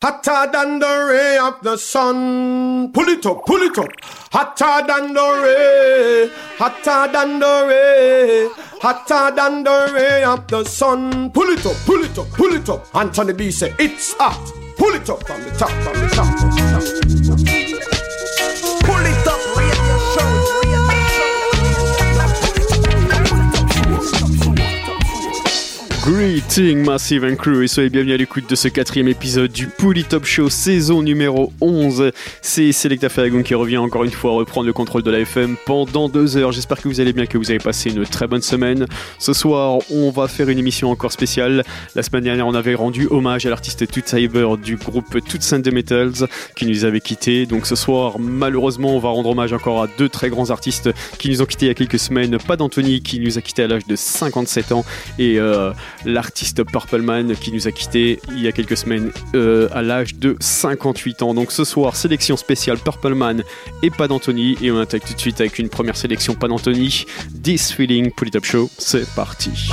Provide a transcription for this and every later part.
Hotter than the ray of the sun. Pull it up, pull it up. Hotter than the ray. Hotter than the ray. Hotter than the ray of the sun. Pull it up, pull it up, pull it up. Anthony B say it's hot. Pull it up from the top, from the top, from the top. Greeting Massive and Crew et soyez bienvenus à l'écoute de ce quatrième épisode du Pouli Top Show saison numéro 11. C'est Selecta Ferragon qui revient encore une fois reprendre le contrôle de la FM pendant deux heures. J'espère que vous allez bien, que vous avez passé une très bonne semaine. Ce soir, on va faire une émission encore spéciale. La semaine dernière, on avait rendu hommage à l'artiste Toot Cyber du groupe Toot the Metals qui nous avait quittés. Donc ce soir, malheureusement, on va rendre hommage encore à deux très grands artistes qui nous ont quittés il y a quelques semaines. Pas d'Anthony qui nous a quittés à l'âge de 57 ans et euh, l'artiste Purple Man qui nous a quitté il y a quelques semaines euh, à l'âge de 58 ans. Donc ce soir, sélection spéciale Purple Man et pas d'Anthony. Et on attaque tout de suite avec une première sélection pas d'Anthony. This Feeling pour Top Show. C'est parti.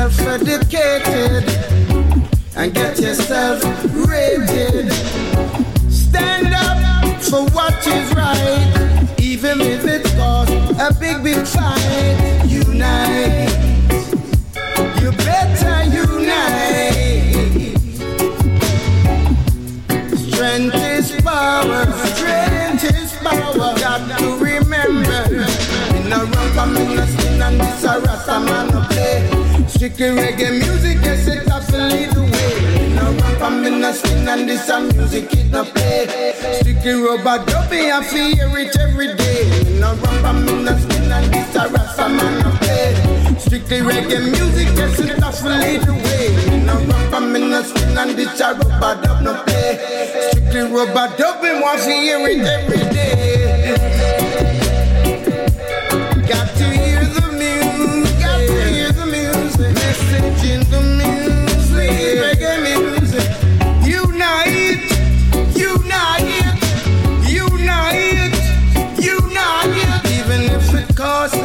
yourself educated and get yourself rated. Stand up for what is right. Strictly reggae music, yes, it has to lead the way. No rap, I'm in a sing and this a music, it no play. Strictly rubber dubby, I feel it every day. No rap, I'm in a sing and this a rasta man no play. Strictly reggae music, yes, it has to lead the way. No rap, I'm in a sing and this a rubber dub no play. Strictly rubber dubby, I feel it every day.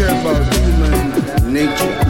care about human nature.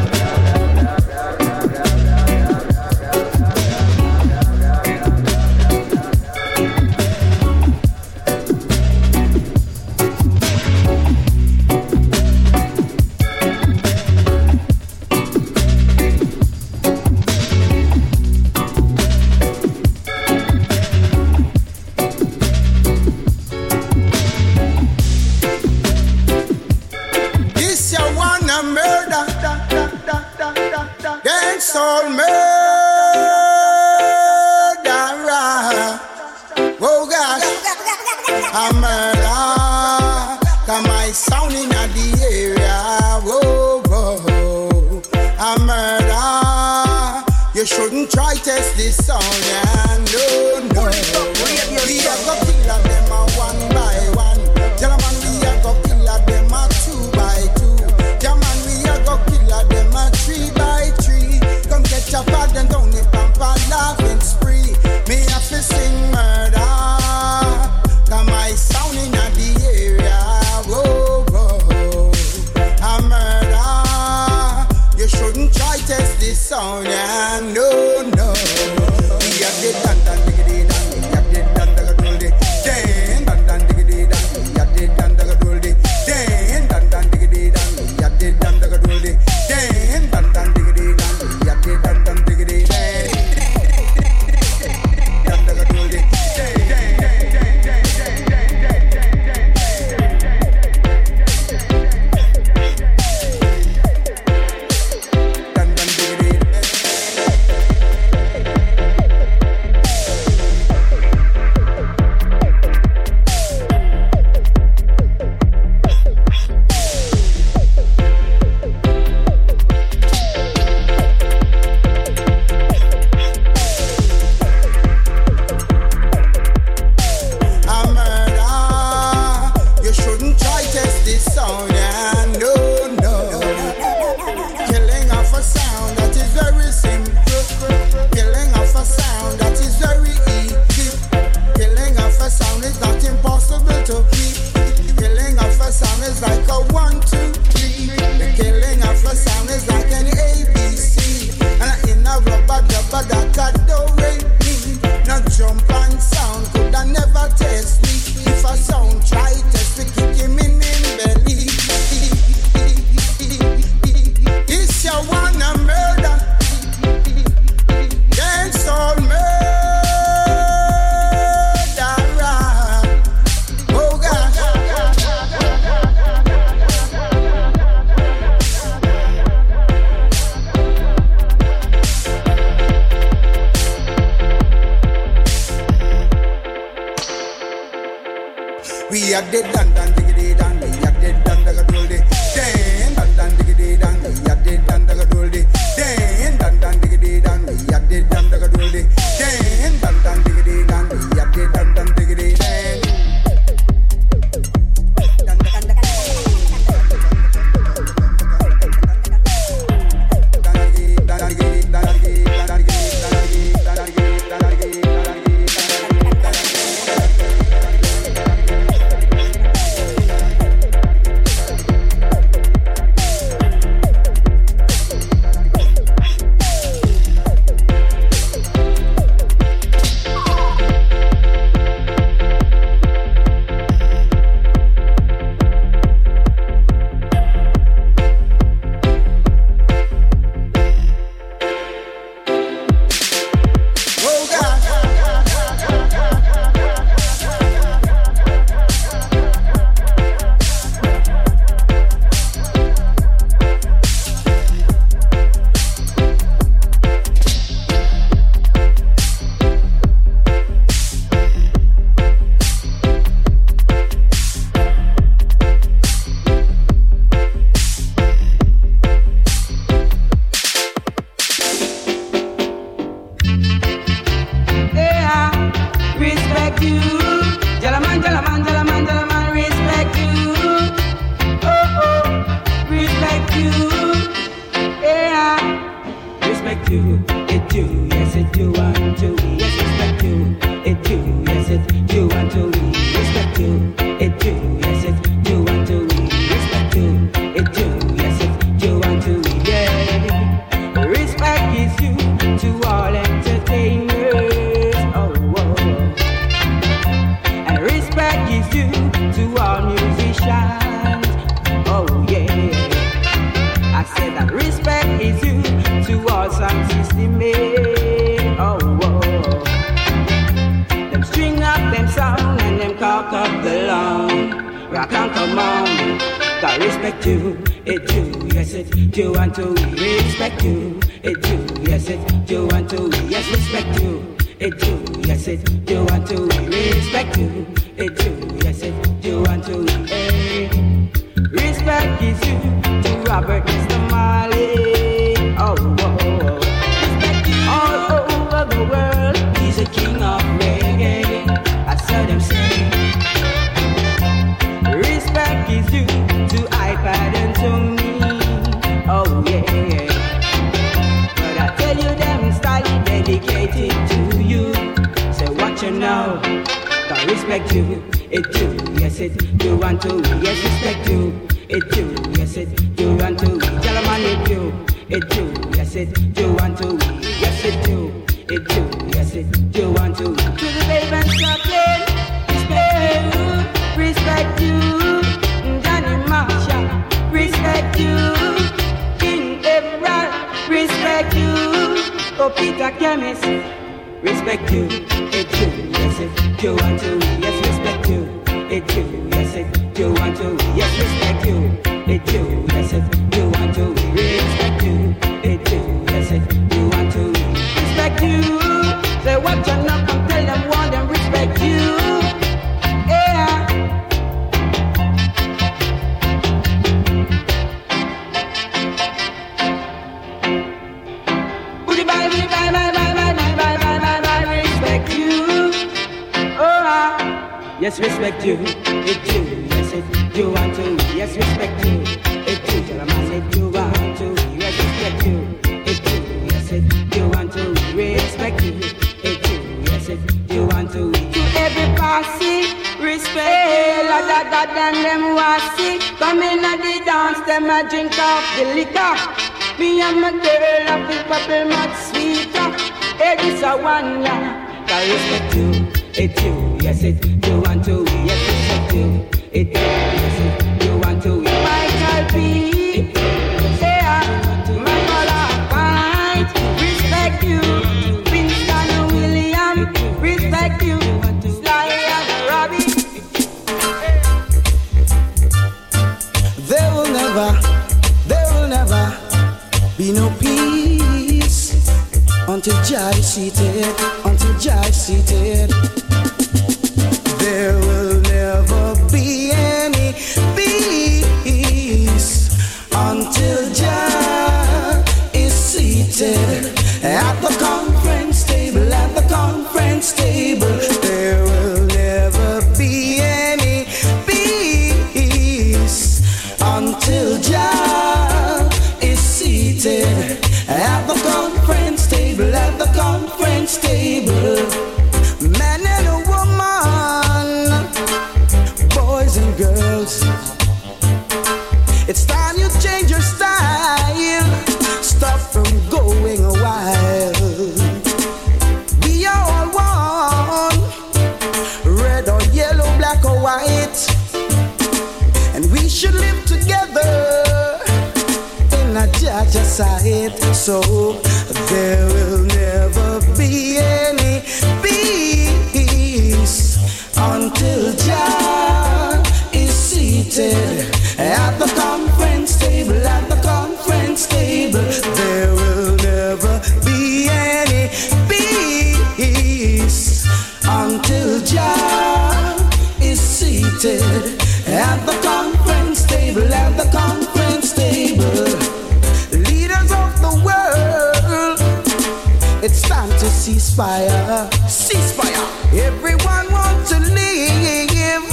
It's time to cease fire. Cease fire. Everyone wants to live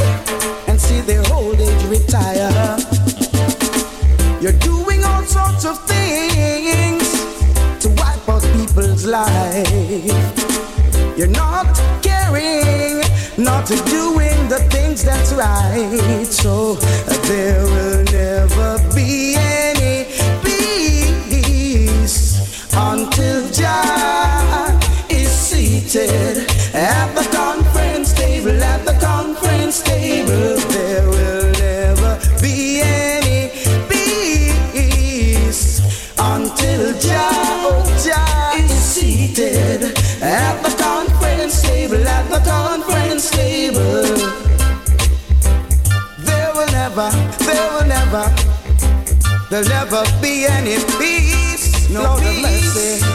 and see their old age retire. You're doing all sorts of things to wipe out people's life. You're not caring, not doing the things that's right. So there will never be until Jah is seated at the conference table, at the conference table. There will never be any peace until Jah, oh Jack is seated at the conference table, at the conference table. There will never, there will never, there'll never be any peace no the mercy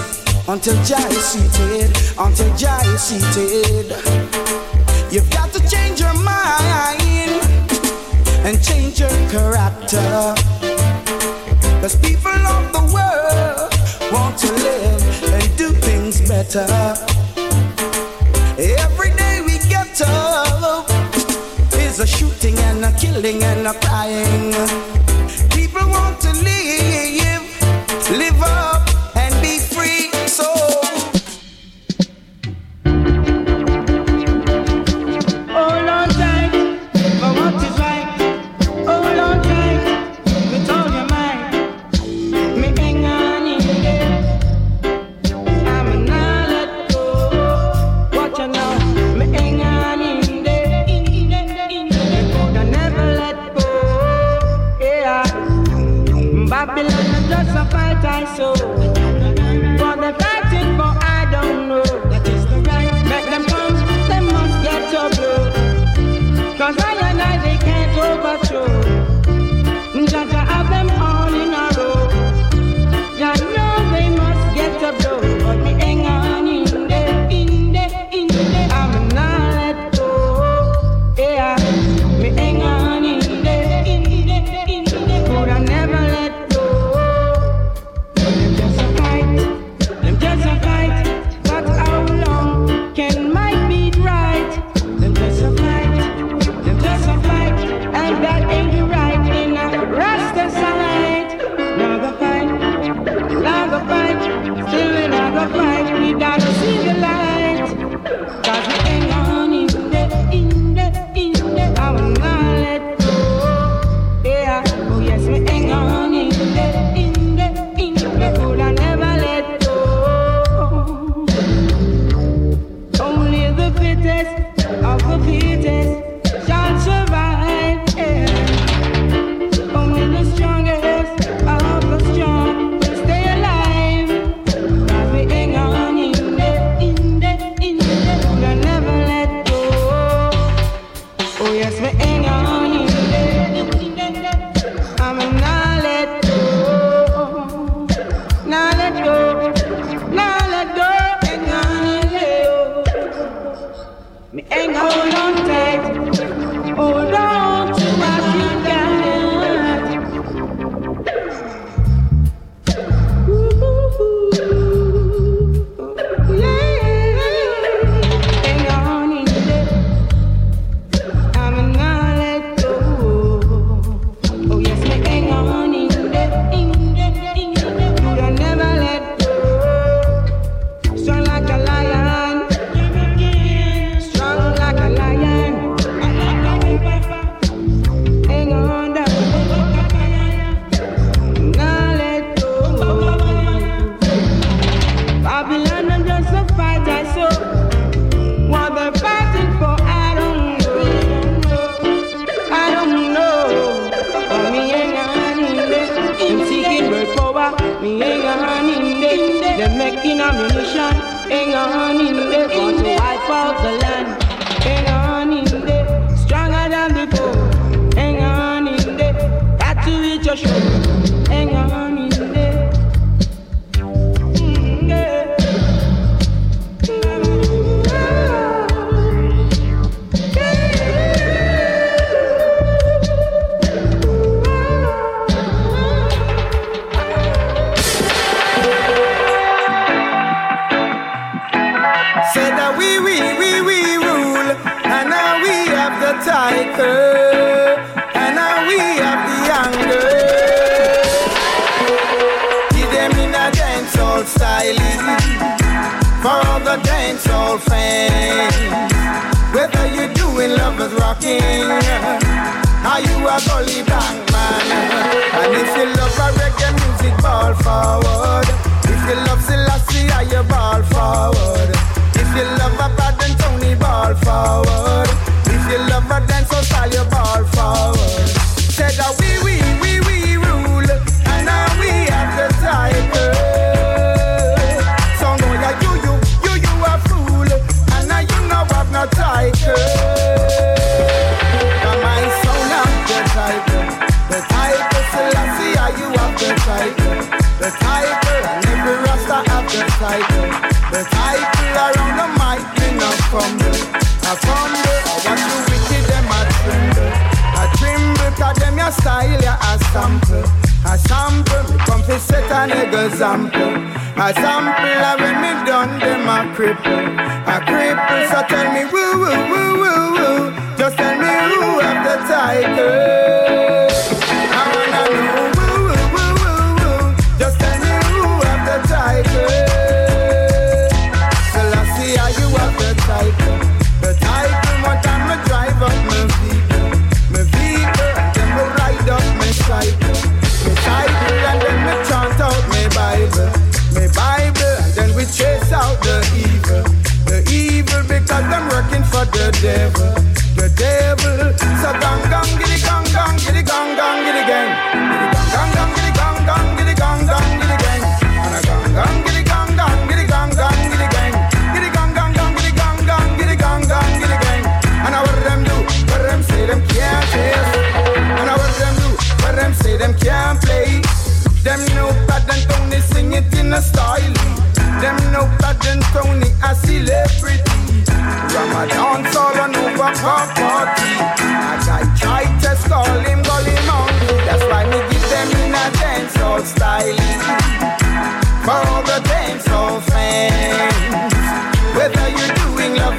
until Jah is seated, until Jah is seated. You've got to change your mind and change your character. Cause people of the world want to live and do things better. Every day we get up is a shooting and a killing and a crying. People want to live Live up.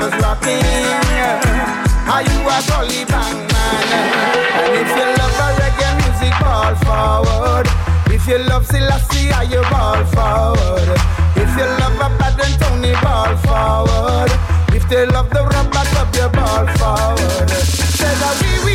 was rocking. Are you a gully bang man? And if you love a reggae music, ball forward. If you love Selassie, are you ball forward? If you love a Pad Anthony, ball forward. If they love the rubber, up your ball forward. Said that we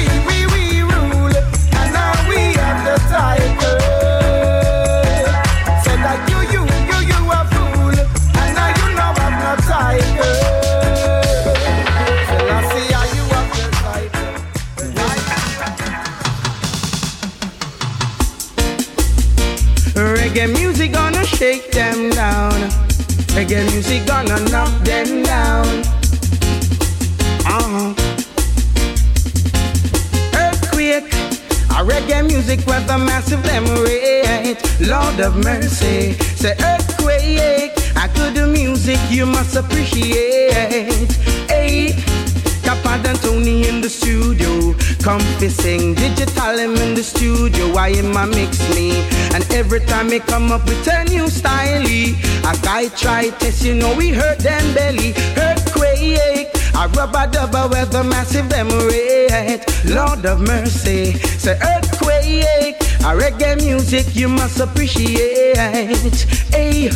reggae music gonna knock them down. Uh-huh. Earthquake, a reggae music with a massive rate. Lord of mercy, say earthquake. I could do music you must appreciate. Hey. Capad and Tony in the studio. Confessing digital him in the studio. why am a mix me. And every time he come up with a new style, a guy try test, you know we hurt them belly. Earthquake. I rubber dubber with a massive hemorrhage. Lord of mercy, say earthquake. I reggae music you must appreciate. Hey.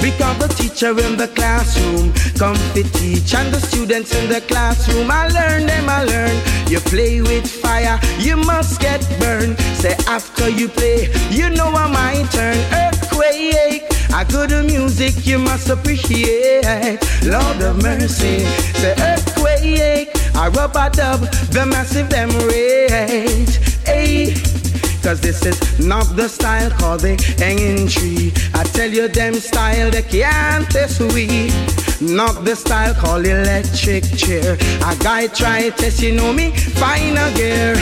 Become the teacher in the classroom. Come to teach and the students in the classroom. I learn them I learn. You play with fire, you must get burned. Say after you play, you know I might turn. Earthquake I good music you must appreciate. Lord of mercy, say earthquake I rub a dub, the massive them Hey Cause this is not the style called the hanging tree. I tell you them style they can't test we. Not the style called electric chair. A guy try test, you know me, final gear.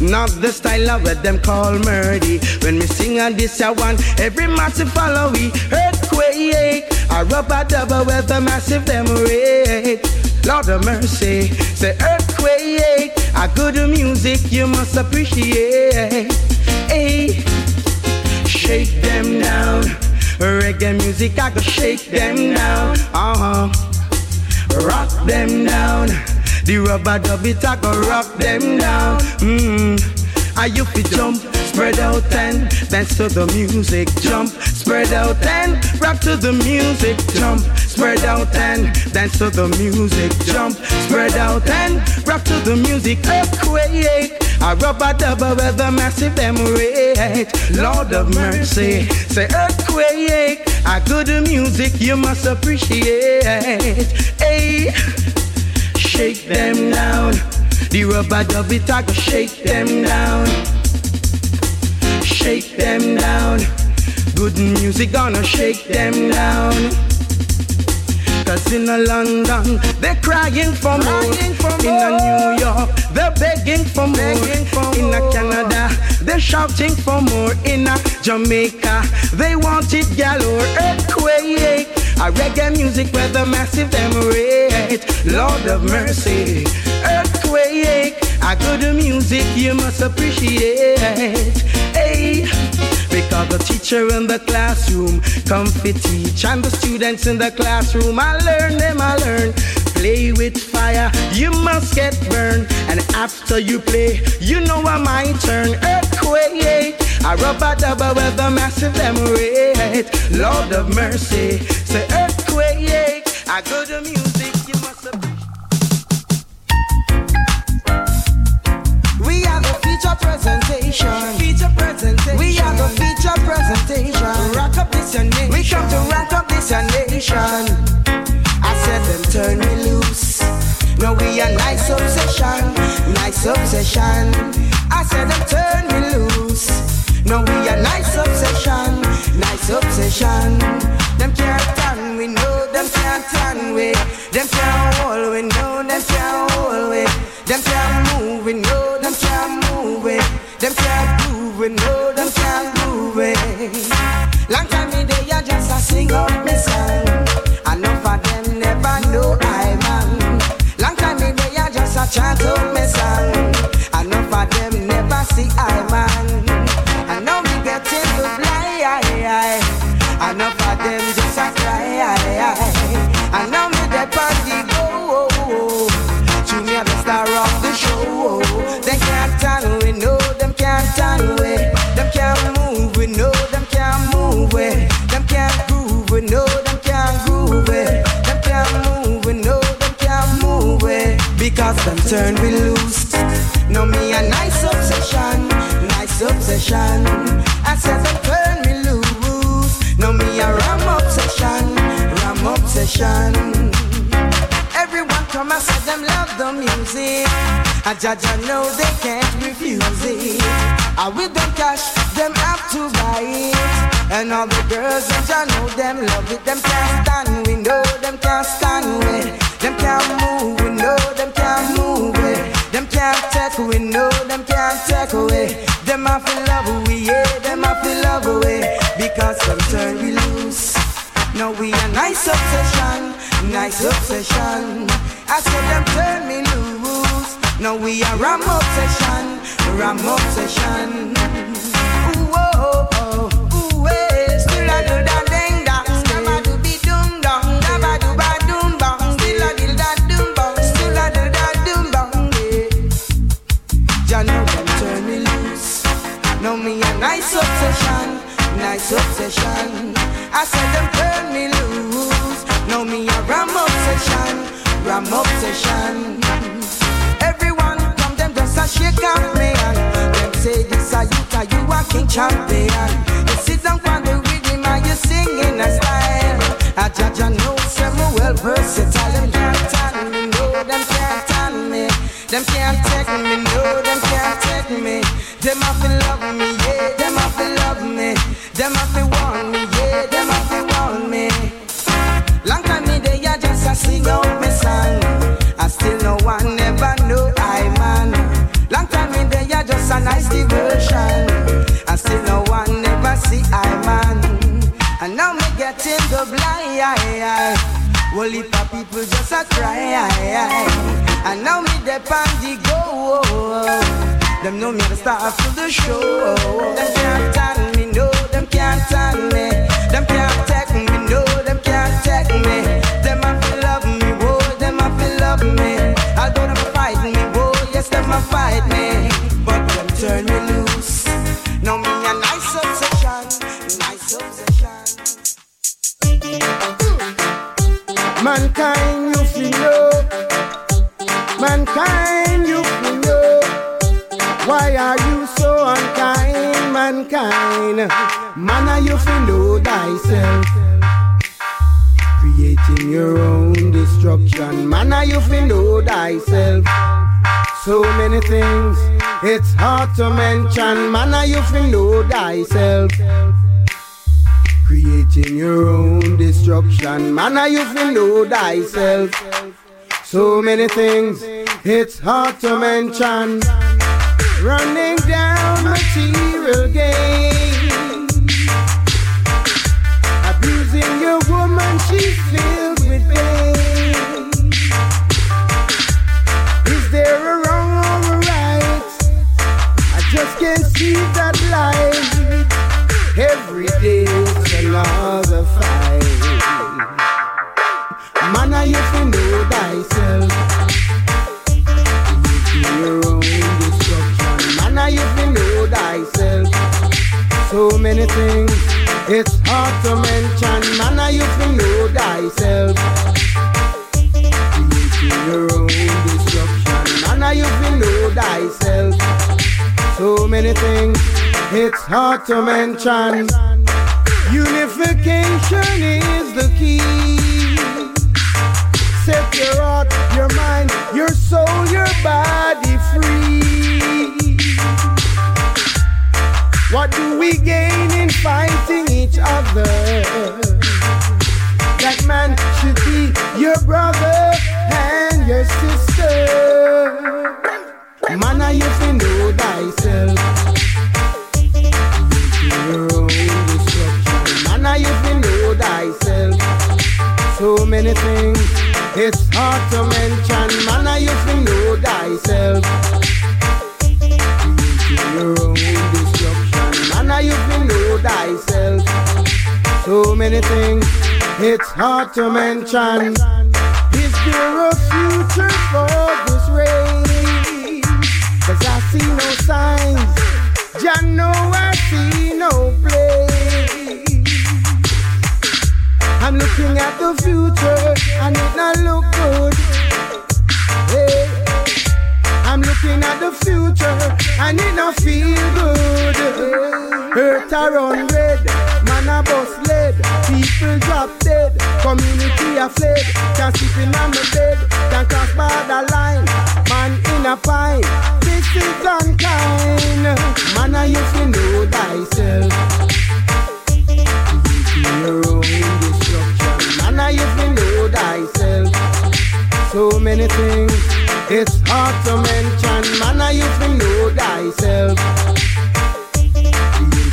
Not the style of what them call murdy. When me sing on this, I want every massive follow we. Earthquake, I rubber double with a massive them rate. Lord of mercy, say earthquake, a good music you must appreciate. Hey, shake them down. Reggae music, I go shake them down. Uh huh. Rock them down. The rubber dub it, I go rock them down. Mm. I you fi jump, spread out and dance to the music. Jump, spread out and rap to the music. Jump, spread out and dance to the music. Jump, spread out and rap to the music. Earthquake, a rubber double with a massive emirate. Lord of mercy, say earthquake, a good music you must appreciate. Hey, shake them down. The rubber dub it, I go shake them down. Shake them down. Good music gonna shake them down. Cause in a London, they're crying for more. in a New York, they're begging for more. in a Canada, they're shouting for more. In a Jamaica, they want it galore. Earthquake, a reggae music where the massive them rate. Lord of mercy, earthquake, a eh? good music you must appreciate. Hey. Because the teacher in the classroom come fi teach And the students in the classroom I learn them I learn. Play with fire, you must get burned And after you play, you know I'm my turn Earthquake, I rub a double with a massive them rate Lord of mercy, say earthquake. I go to music, feature presentation. We have a feature presentation. Rock up this nation. We come to rock up this nation. I said them turn me loose. No, we a nice obsession, nice obsession. I said them turn me loose. No, we a nice obsession, nice obsession. Them can't stand we know them can't stand we. Them can't hold we know them can't hold we. Them can't sing up me song. Turn we loose. No me a nice obsession, nice obsession. I said them turn me loose. No me a ram obsession, ram obsession. Everyone come and say them love the music. I And Jaja know they can't refuse it. And with them cash, them have to buy it. And all the girls in Jah know them love it. Them can't stand, we know them can't stand with. Them can't move, we know them can't move it. Them can't take, we know them can't take away. Them have to love we, yeah, them have to love away. Because turn we loose. Now we a nice obsession, nice obsession. I said them turn me loose. Now we a ram obsession, ram obsession. Nice obsession. I said them turn me loose. Now me a ram obsession, ram obsession. Everyone come them just a shake up me and them say this a you, a you a king champion. You sit down on the rhythm and you sing in a style. I judge and know some well versatile. Them can't stand me, no, them can't stand me. Them can't take me, no, them can't take me. Them have blind. Well, if a people just a cry, and now me dep the go. Them know me the star for the show. Them can't stand me, no, them can't stand me. Them can't take me, no, them can't take me. Them a feel love me, whoa, them a feel love me. Although them fight me, whoa, yes, them a fight me. But them turn me Mankind, you feel know. Mankind, you feel know. Why are you so unkind, mankind? Man, are you feel know thyself? Creating your own destruction. Man, are you feel know thyself? So many things, it's hard to mention. Man, are you feel know thyself? Creating your own destruction. Man, are you feel know thyself? So many things, it's hard to mention. Running down material gain. Abusing your woman, she's filled with pain. Is there a wrong or a right? I just can't see that light. Every day it's. Man, I you to know thyself. Your own destruction. Man, I you to know thyself. So many things, it's hard to mention. Man, I you to know thyself. Your own destruction. Man, I you to know thyself. So many things, it's hard to mention. Unification is the key. Set your heart, your mind, your soul, your body free. What do we gain in fighting each other? That man should be your brother and your sister. Man, I you know thyself. So many things, it's hard to mention. Man, I you to know thyself. Creating your own destruction. Man, I you to know thyself. So many things, it's hard to mention. Is there a future for this race? Cause I see no signs. Jah know I see no place. I'm looking at the future and it not look good. Hey. I'm looking at the future and it not feel good. Earth a run red, man a bust lead, people drop dead, community a fled. Can't sleep in my bed, can't cross border line, man in a pine. This is unkind, man I used to know thyself. Your own destruction, man I know thyself. So many things, it's hard to mention. Man, I used to know thyself.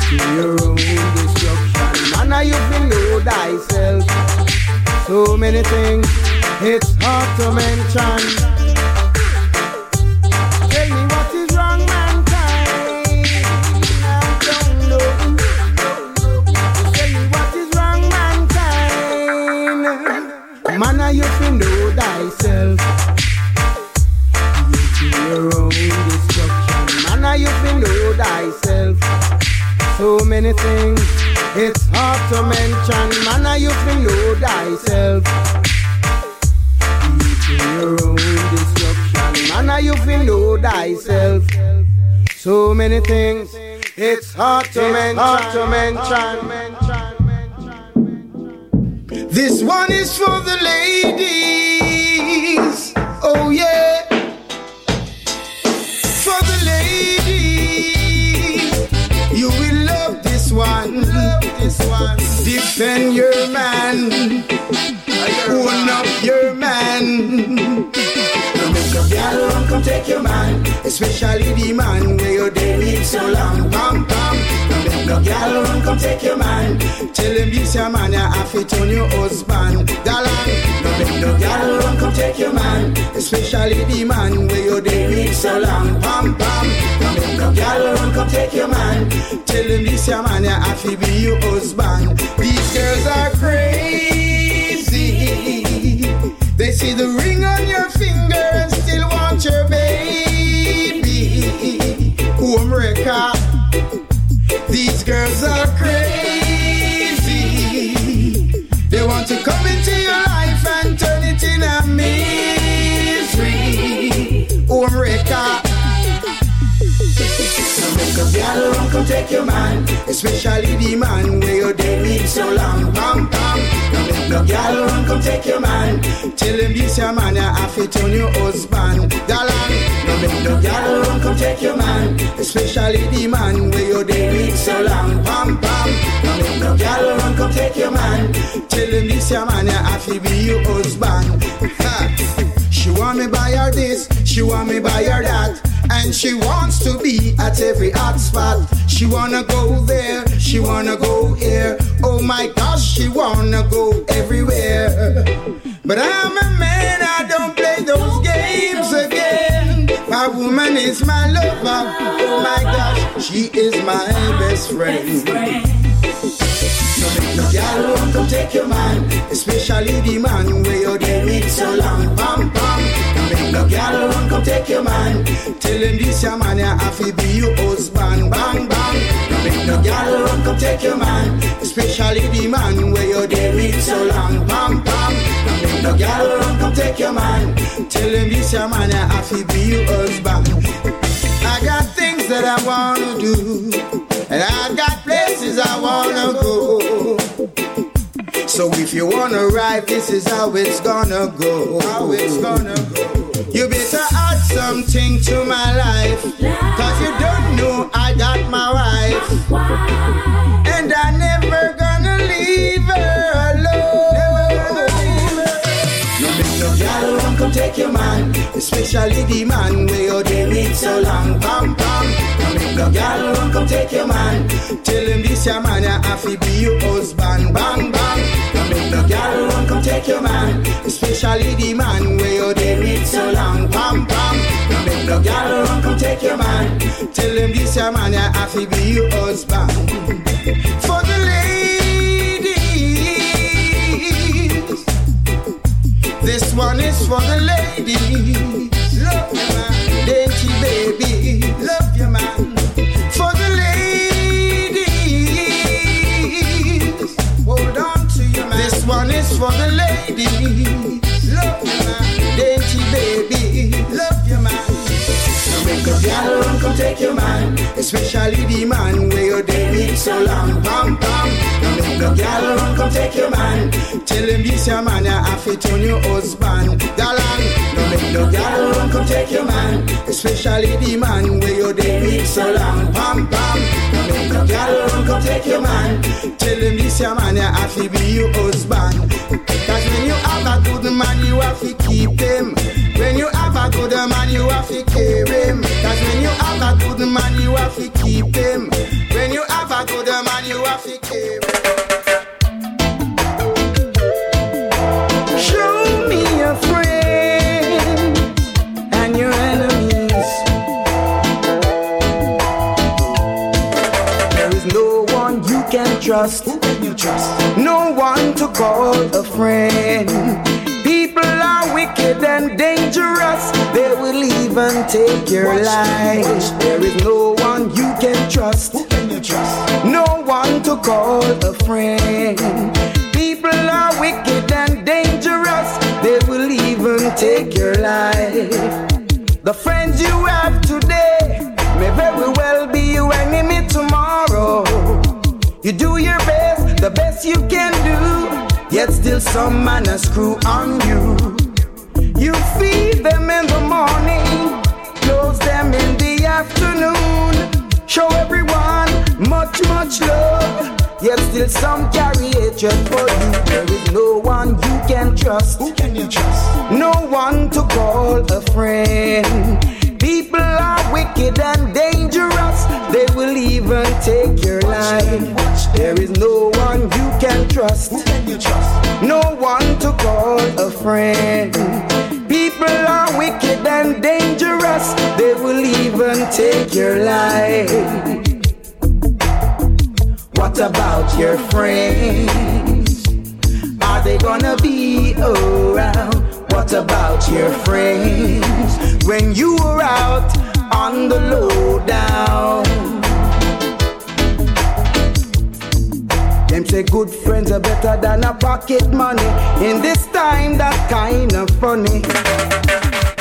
Creating your own destruction. Man, I used to know thyself. So many things, it's hard to mention. Man, I used to know thyself. Creating your own destruction. Man, I used to know thyself. So many things, it's hard to mention. Man, I used to know thyself. Creating your own destruction. Man, I used to know thyself. So many things, it's hard to mention. Hard to mention. This one is for the ladies. Oh yeah. For the ladies. You will love this one. Love This one. Defend your man. Own up your man. A girl come take your man. Especially the man where you dead with so long. Pam pam. No girl run come take your man. Tell him this your man, you have to turn your husband. Galang, no make no girl run come take your man. Especially the man where you dey with so long. Pam pam, no make no girl run come take your man. Tell him this your man, you have to be your husband. These girls are crazy. They see the ring on your A girl run come take your man, especially the man where you dead with so long. Pam pam. Now no girl run come take your man. Tell him this your man, you have to turn your husband. Galang. Now make no girl run come take your man, especially the man where you dead with so long. Pam pam. Now make no girl run come take your man. Tell him this your man, you have to be your husband. Ha. She want me buy her this, she want me buy her that. And she wants to be at every hot spot. She wanna go there, she wanna go here. Oh my gosh, she wanna go everywhere. But I'm a man, I don't play those games again. My woman is my lover. Oh my gosh, she is my best friend. So make no girl run come take your man, especially the man where you dead so long. Pam pam. No girl run come take your man. Tell him this your man, you have to be your husband. Bang bang. Now make no girl run come take your man, especially the man where you dead with so long. Pam pam. Now make no girl run come take your man. Tell him this your man, you have to be your husband. I got things that I wanna do, and I got places I wanna go. So if you wanna ride, this is how it's gonna go. How it's gonna go. You better add something to my life, cause you don't know I got my wife, and I take your man, especially the man where you dey with so long. Pam pam. No make no girl run come take your man. Tell him this your man, you have to be your husband. Bang bang. No make no girl run come take your man, especially the man where you dey with so long. Pam pam. No make no girl run come take your man. Tell him this your man, you have to be your husband. For the This one is for the ladies. Love your man, dainty baby. Love your man. For the ladies. Hold on to your man. This one is for the ladies. Love your man, dainty baby. Love your man. Make a girl run come take your man, especially the man where you dead with so long. Pam pam. Now make no girl run come take your man. Tell him this your man, you have to turn your husband. Galang. Now make no girl run come take your man, especially the man where you dead with so long. Pam pam. Now make no girl run come take your man. Tell him this your man, you have to be your husband. Cause when you have a good man, you have to keep him. When you have a good man, you have to care him. Cause when you have a good man, you have to keep him. When you have a good man, you have to care him. Show me a friend and your enemies. There is no one you can trust. Who can you trust? No one to call a friend. Wicked and dangerous. They will even take your life. There is no one you can trust. Who can you trust? No one to call a friend. People are wicked and dangerous. They will even take your life. The friends you have today may very well be your enemy tomorrow. You do your best, the best you can do, yet still some man a screw on you. Feed them in the morning, close them in the afternoon. Show everyone much, much love, yet still some carry hatred for you. There is no one you can trust. Who can you trust? No one to call a friend. People are wicked and dangerous. They will even take your life. There is no one you can trust. Who can you trust? No one to call a friend. People are wicked and dangerous. They will even take your life. What about your friends? Are they gonna be around? What about your friends when you are out on the lowdown? Them say good friends are better than a pocket money. In this time, that kind of funny.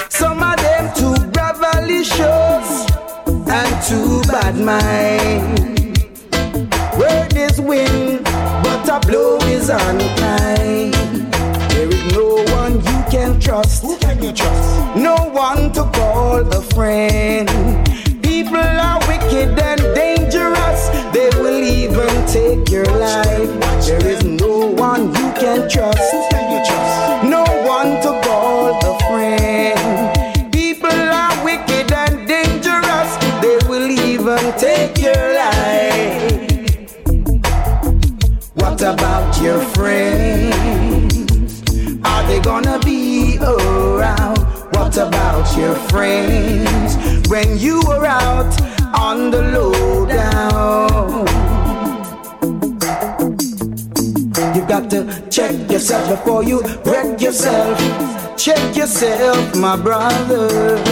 Some of them too shows and too bad mind. Word is wind, but a blow is unkind. There is no one you can trust. Who can you trust? No one to call a friend. People are wicked and dangerous. They will even take your life. There is no one you can trust. No one to call a friend. People are wicked and dangerous. They will even take your life. What about your friends? About your friends when you were out on the lowdown? You got to check yourself before you wreck yourself. Check yourself, my brother.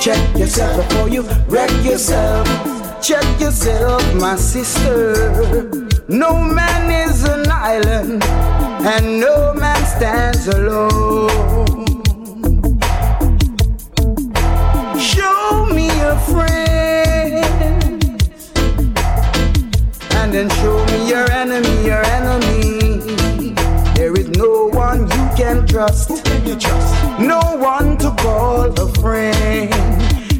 Check yourself before you wreck yourself. Check yourself, my sister. No man is an island, and no man stands alone. Me a friend, and then show me your enemy, your enemy. There is no one you can trust. Who can you trust? No one to call a friend.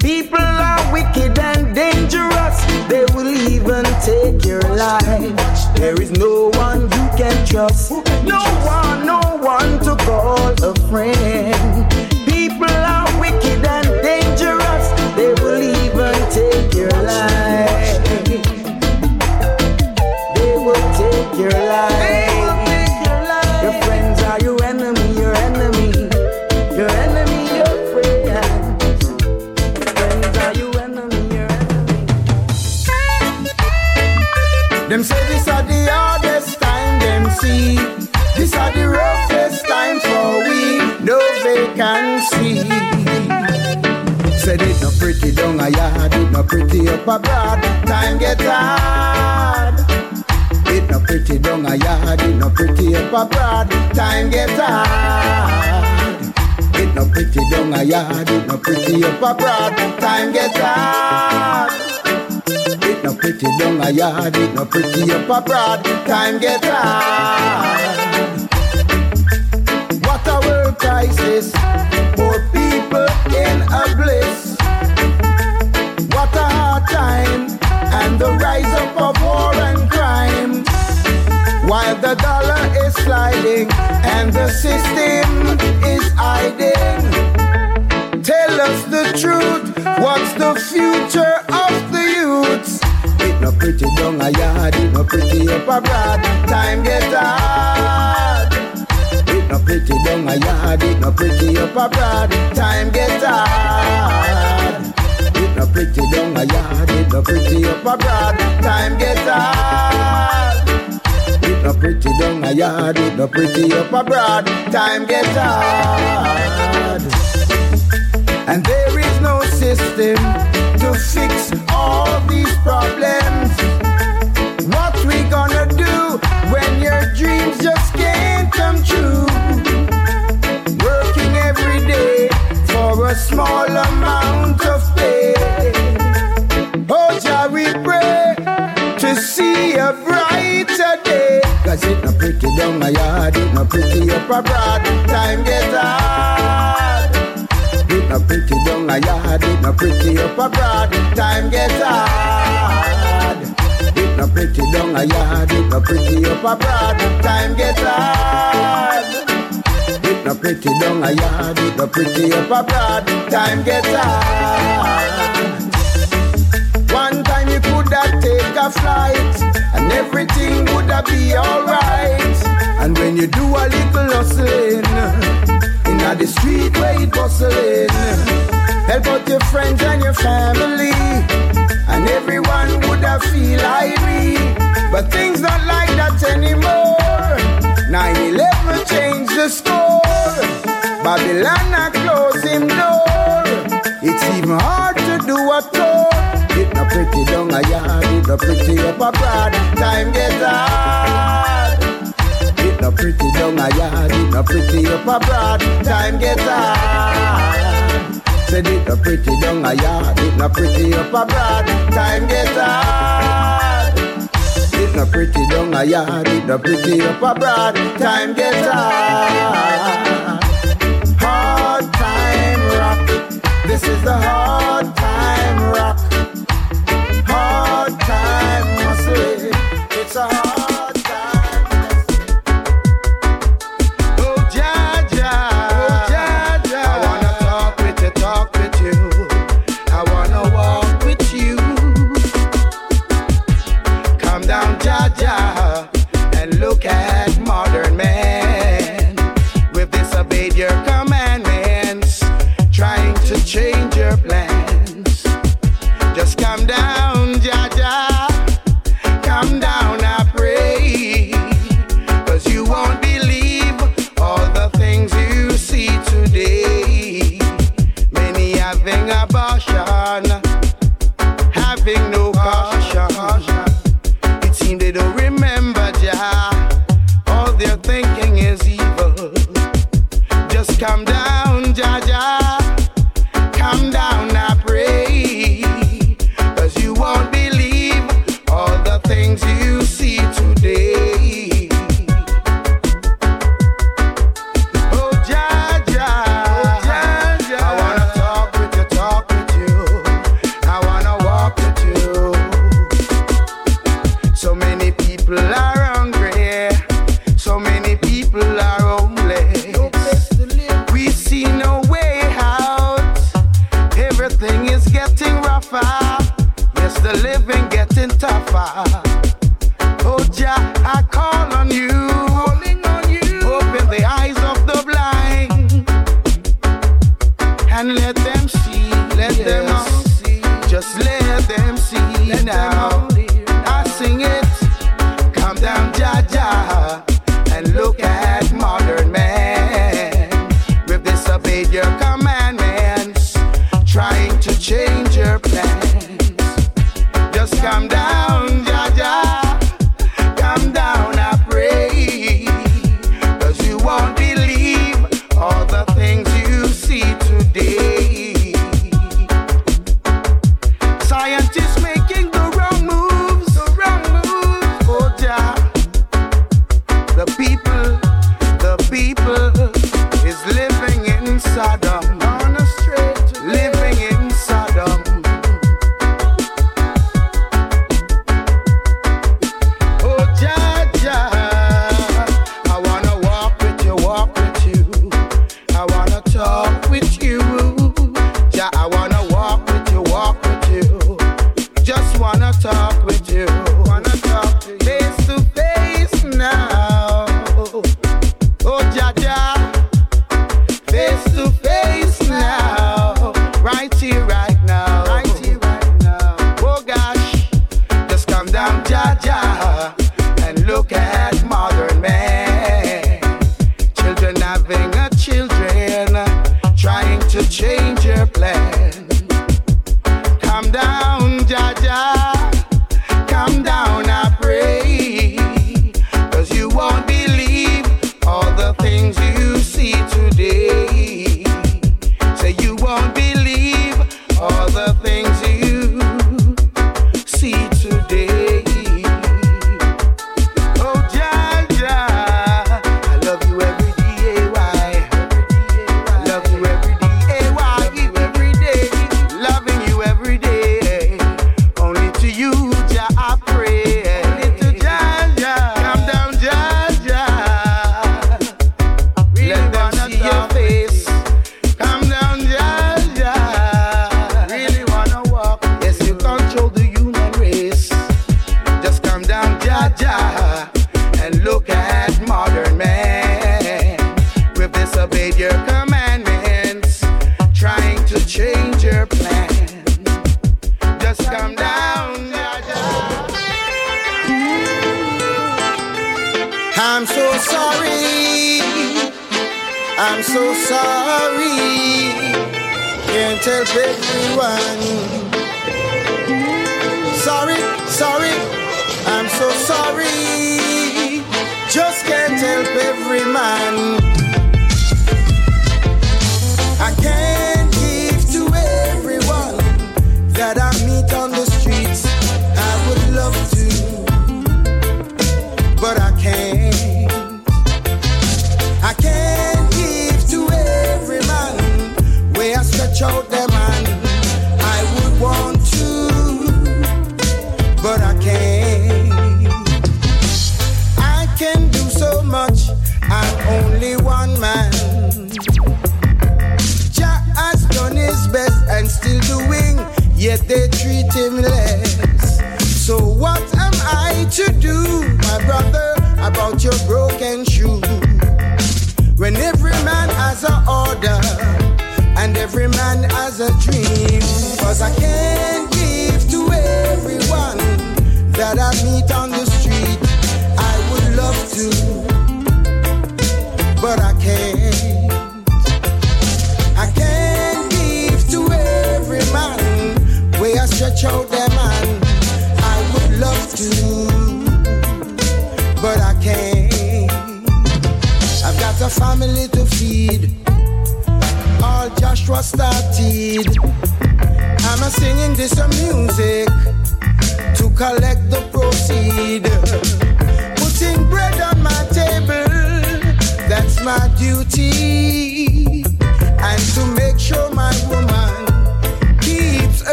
People are wicked and dangerous. They will even take your life. There is no one you can trust. No one, no one to call a friend. People are your life. Your friends are your enemy, your enemy. Your enemy, your friend. Friends are your enemy, your enemy. Them say this are the hardest time them see. This are the roughest time for we. No vacancy. Said it no pretty down a yard, it no pretty up abroad. Time get hard. No pretty down a yard, it no pretty up abroad. Time gets hard. It no pretty down a yard, it no pretty up abroad. Time get hard. It no pretty down a yard, it no pretty up abroad. Time get hard. What a world crisis, more people in a bliss. What a hard time, and the rise up of war and crime. While the dollar is sliding and the system is hiding. Tell us the truth. What's the future of the youths? It no pretty down a yard, it no pretty up abroad. Time get hard. It no pretty down a yard, it no pretty up abroad. Time get hard. It no pretty down a yard, it no pretty up abroad. Time get hard. No pretty down a yard, it no pretty up abroad. Time gets hard. And there is no system to fix all these problems. What we gonna do when your dreams just can't come true? Working every day for a small amount of pay. Oh, Jah, we pray to see a brighter. Cause it no pretty down a yard, it no pretty up abroad. Time get hard. It no pretty down a yard, it no pretty up abroad. Time get hard. It no pretty down a yard, it no pretty up abroad. Time get hard. It no pretty down a yard, it no pretty up abroad. Time get hard. One a flight, and everything would a be alright. And when you do a little hustling, in the street where it bustling, help out your friends and your family, and everyone would have feel irate. But things not like that anymore. 9-11 changed the score. Babylon a close him door. It's even hard Not pretty down a yard, it not pretty up abroad. Time get hard. It not pretty down a yard, it not pretty up abroad. Time get hard. Said it not pretty down a yard, it not pretty up abroad. Time get hard. It not pretty down a yard, it not pretty up abroad. Time get hard. Hard time rock. This is the hard time rock. It's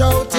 out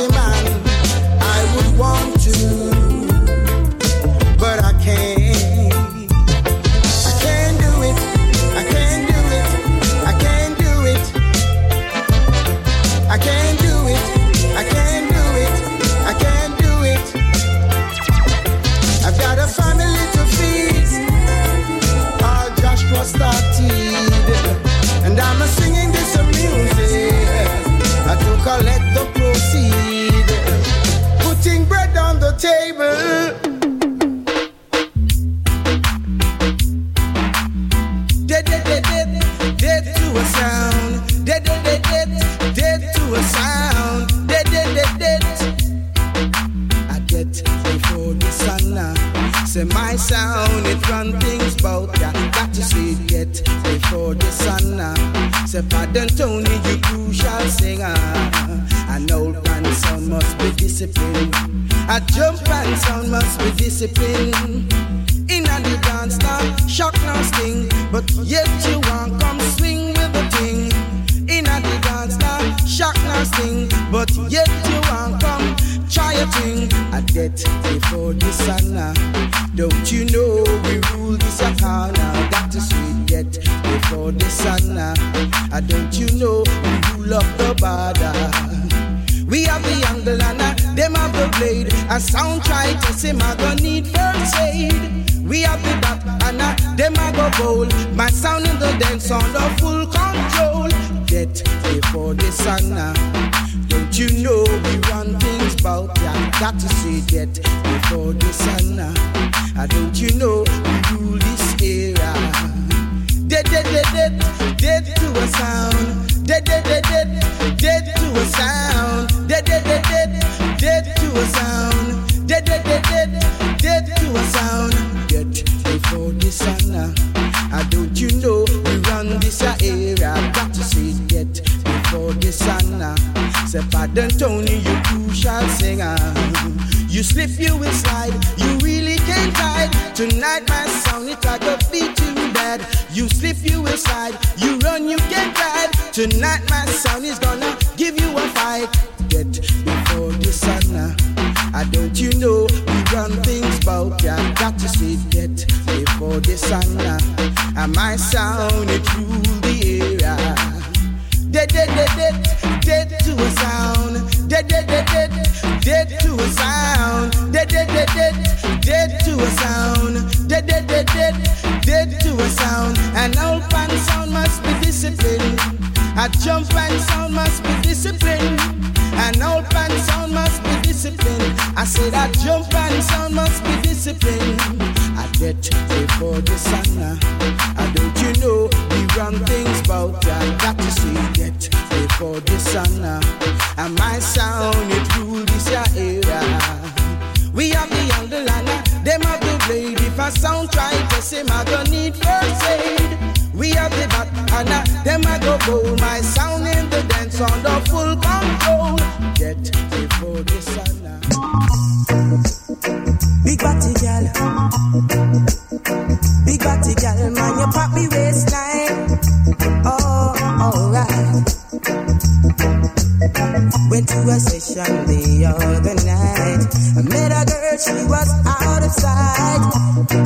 Went to a session the other night. I met a girl, she was out of sight.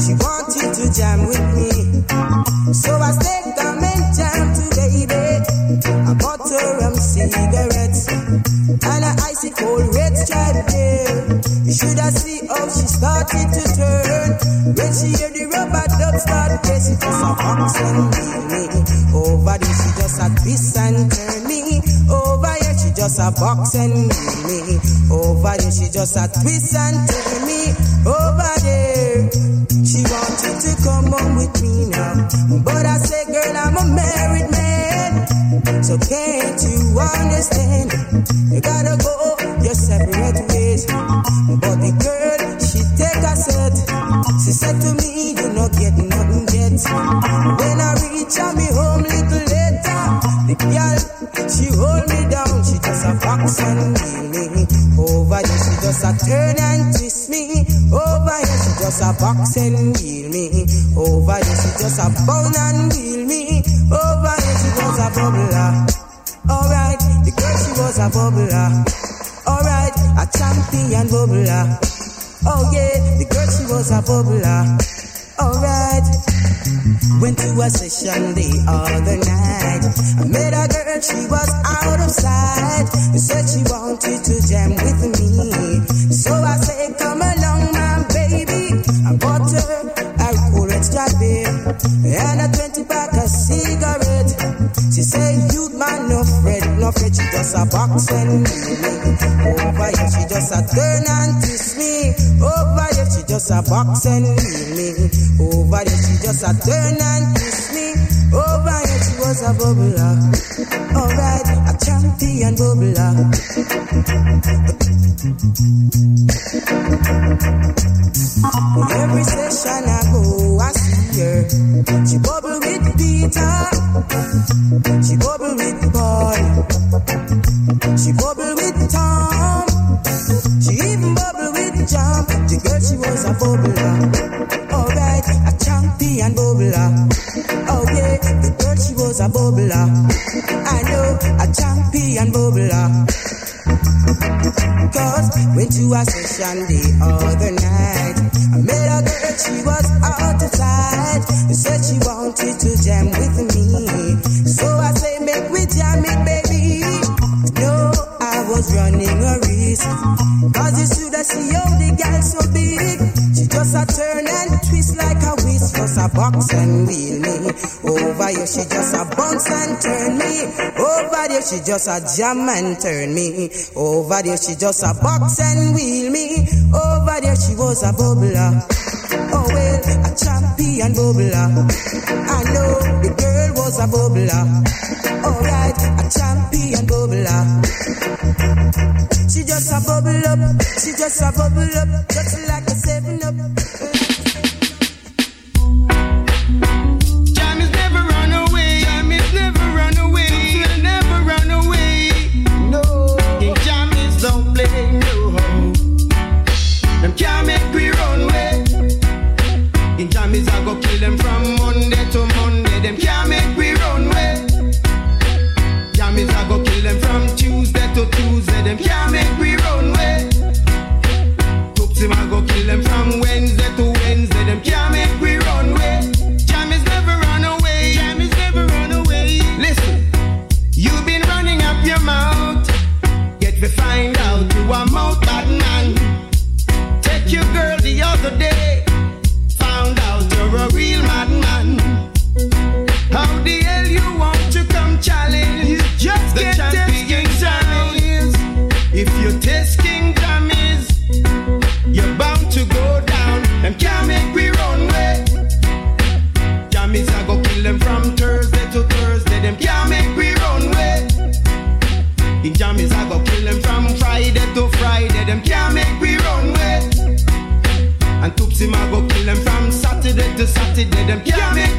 She wanted to jam with me, so I stayed come and jam to baby. I bought her um cigarettes and an icy cold red stripe beer. You should have seen how she started to turn when she heard the rubber duck start pressing. Just a box and me over there. She just a twist and turn me over just a box and me over there. She just a twist and turn me over there. She wanted to come on with me now, but I said, girl, I'm a married man. So can't you understand? You gotta go your separate ways. But the girl, she take a set. She said to me, you not get nothing yet. When I reach out me home little later, the girl, she hold me down. She just a box and wheel me over there. She just a turn and twist me over here. She just a box and wheel me over there. She just a bound and wheel me over here. She was a bubbler. Alright, the girl she was a bubbler. Alright, a champion bubbler. Oh yeah, the girl she was a bubbler. Alright. Went to a session the other night. I met a girl, she was out of sight. She said she wanted to jam with me. So I said, come along, my baby. I bought her a cool stripe beer and a 20 pack of cigarette. She said, you no fret. She just a box and me. Over here, she just a turn and twist me. Over here, she just a box and me. Over there, she just a turn and twist me. Over here, she was a bubbler. Alright, a champion bubbler. Every session I go, I her. She bubble with Peter. She bubble with Paul. She bubble with Tom. She even bubble with John. The girl, she was a bubbler. Alright, a champion bubbler. Oh yeah, the girl, she was a bubbler. I know, a champion bubbler. Cause went to a session the other night. I met a girl, she was out of sight. Said she wanted to jam with me. So I say, make we jam it, baby. No, I was running a race. Cause you should have seen the girl so big. She just a turn and twist like a. Just a box and wheel me. Over here, she just a bounce and turn me. Over there, she just a jam and turn me. Over there, she just a box and wheel me. Over there, she was a bubbler. Oh well, a champion bubbler. I know the girl was a bubbler. Alright, a champion bubbler. She just a bubble up, she just a bubble up, just like a seven up. them can't make we run way. Tooks him I go kill them from Wednesday to Wednesday. Them can't make we run way. Jam is never run away. Jam is never run away. Listen, you've been running up your mouth. Yet we find out you are mouth bad man. Take your girl the other day. Make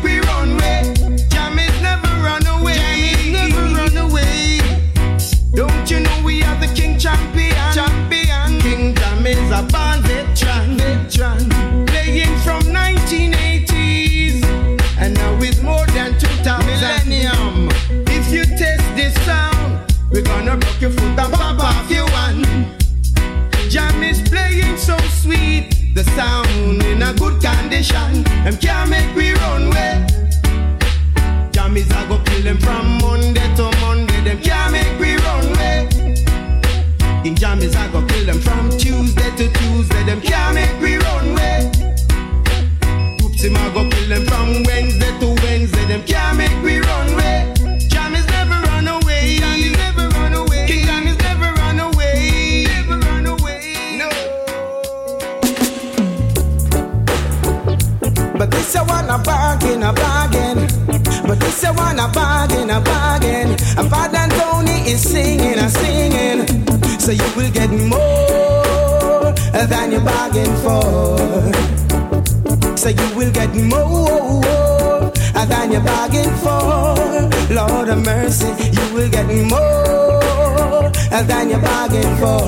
for.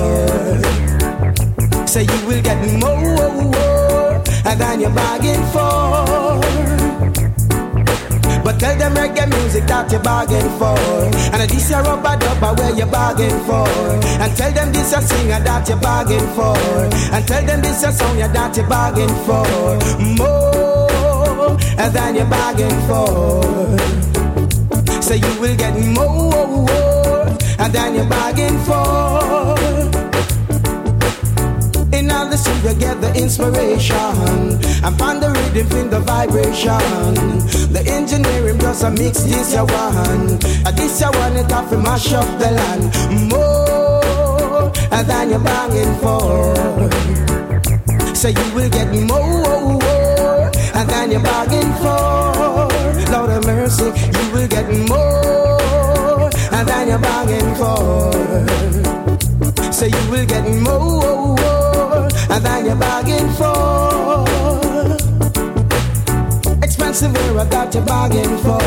So you will get more than you're bargain for. But tell them reggae music that you're bargain for. And this a rubber dubber where you're bargain for. And tell them this a singer that you're bargain for. And tell them this a song that you bargain for. More than you bargain for. So you will get more than you're bargain for. In all the street, you get the inspiration. And find the rhythm, feel the vibration. The engineering plus a mix, this ya one. And this ya one, it off to mash up the land. More than you're banging for. So you will get more than you're bargaining for. Lord of mercy, you will get more than you're bargaining for. So you will get more than you're bargaining for. Expensive era that you bargain for.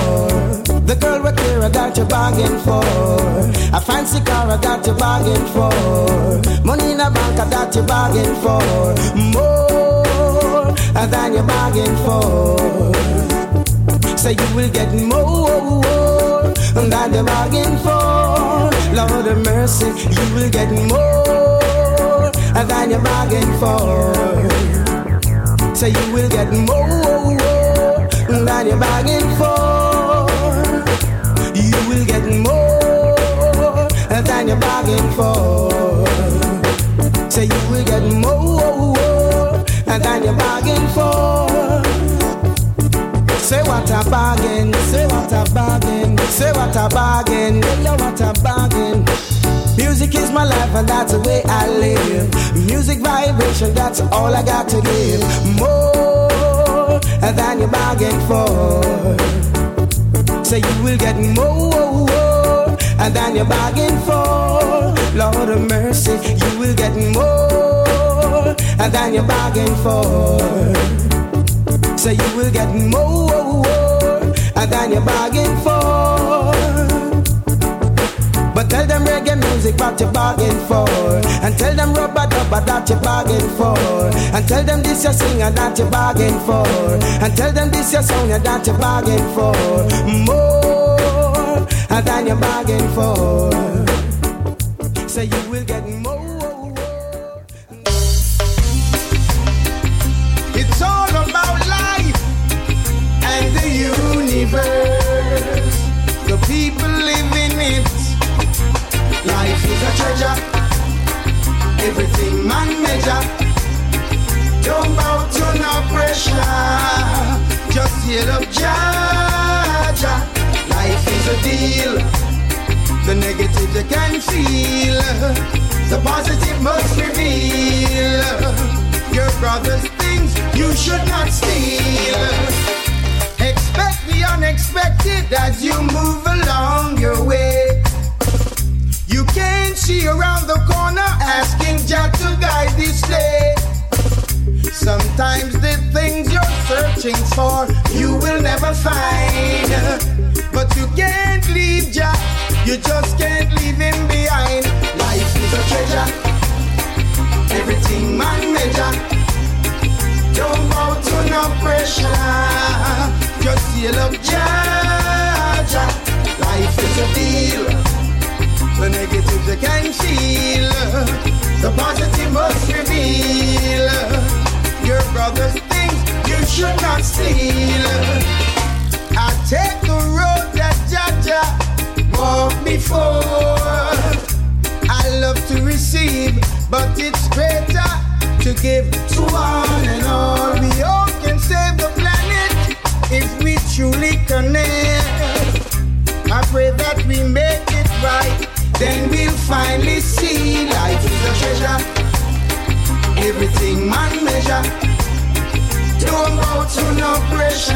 The girl with clear that you bargain for. A fancy car that you bargain for. Money in a bank that you bargain for. More than you bargain for. So you will get more than you bargain for. Lord of mercy, you will get more than you bargain for. So you will get more than you bargain for. You will get more than you bargain for. So you will get more than you bargain for. Say what a bargain, say what a bargain, say what a bargain, you what a bargain. Music is my life and that's the way I live. Music vibration, that's all I got to give. More than you bargain for. So you will get more than you bargain for. Lord of mercy, you will get more than you bargain for. So you will get more than you bargain for. But tell them reggae music what you bargain for. And tell them rubber dubber that you bargain for. And tell them this your singer that you bargain for. And tell them this your song that you bargain for. More than you bargain for. So you will get more. tale of Jaja. Life is a deal. The negative you can feel, the positive must reveal. Your brother's things you should not steal. Expect the unexpected as you move along your way. You can't see around the corner asking Jah to guide this day. Sometimes the things you're searching for, you will never find. But you can't leave Jah, you just can't leave him behind. Life is a treasure, everything man measure. Don't bow to no pressure, just seal up. Jah. Life is a deal, the negative you can feel, the positive must reveal. Your brother's things you should not steal. I take the road that Jaja walked before. I love to receive, but it's greater to give to one and all. We all can save the planet if we truly connect. I pray that we make it right, then we'll finally see life is a treasure. Everything man measure. Don't go to no pressure.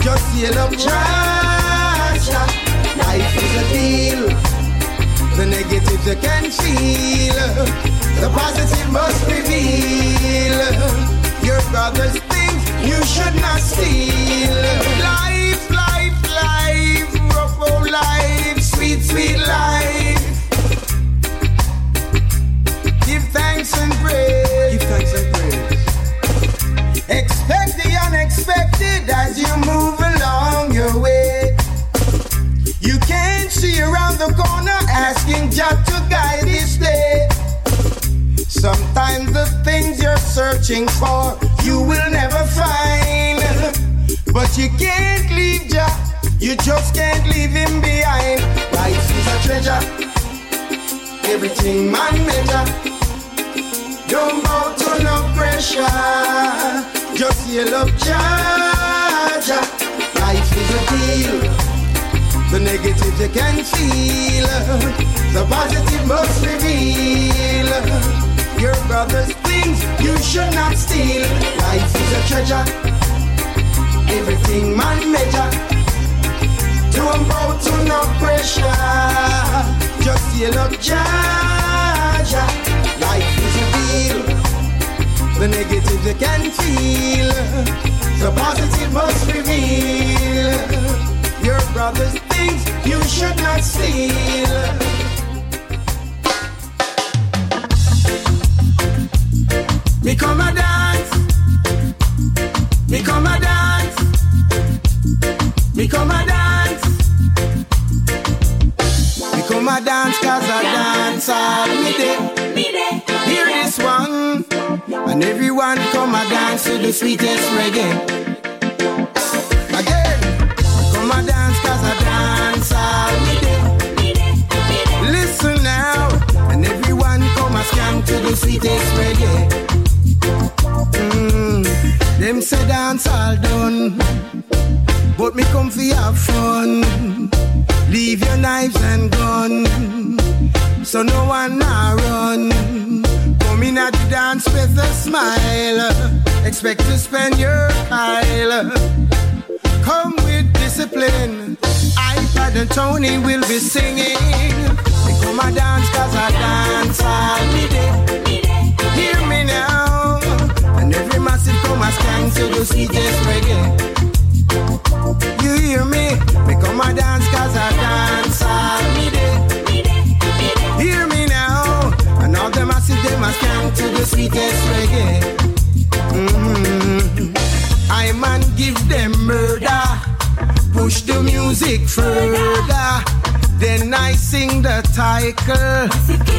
Just seal up trash. Life is a deal. The negatives you can feel. The positive must reveal. Your brother's things you should not steal. Life, life, life. Rough old life. Sweet, sweet life. Praise. Give thanks and praise. Expect the unexpected as you move along your way. You can't see around the corner asking Jah to guide this day. Sometimes the things you're searching for you will never find. But you can't leave Jah, you just can't leave him behind. Life is a treasure, everything man measure. Don't bow to no pressure. Just yell up, Jaja. Life is a deal. The negative you can feel. The positive must reveal. Your brother's things you should not steal. Life is a treasure. Everything man measure. Don't bow to no pressure. Just yell up, Jaja. The negative you can feel. The positive must reveal. Your brother's things you should not steal. Me come a dance. Me come a dance. Me come a dance. Me come a dance cause I dance all me day. Hear this one. And everyone come a dance to the sweetest reggae. Again. Come a dance cause I dance all day. Listen now. And everyone come a scan to the sweetest reggae. Mm, them say dance all done, but me come fi have fun. Leave your knives and gun, so no one nah run. At the dance with a smile. Expect to spend your Kyle. Come with discipline. I Pad Anthony will be singing. They come a dance cause I dance all day. Hear me now. And every massive come a skank to the sweetest reggae. You hear me? Me come a dance cause I dance all a skank to the sweetest reggae. Mhm. I man give them murder. Push the music further. Then I sing the title.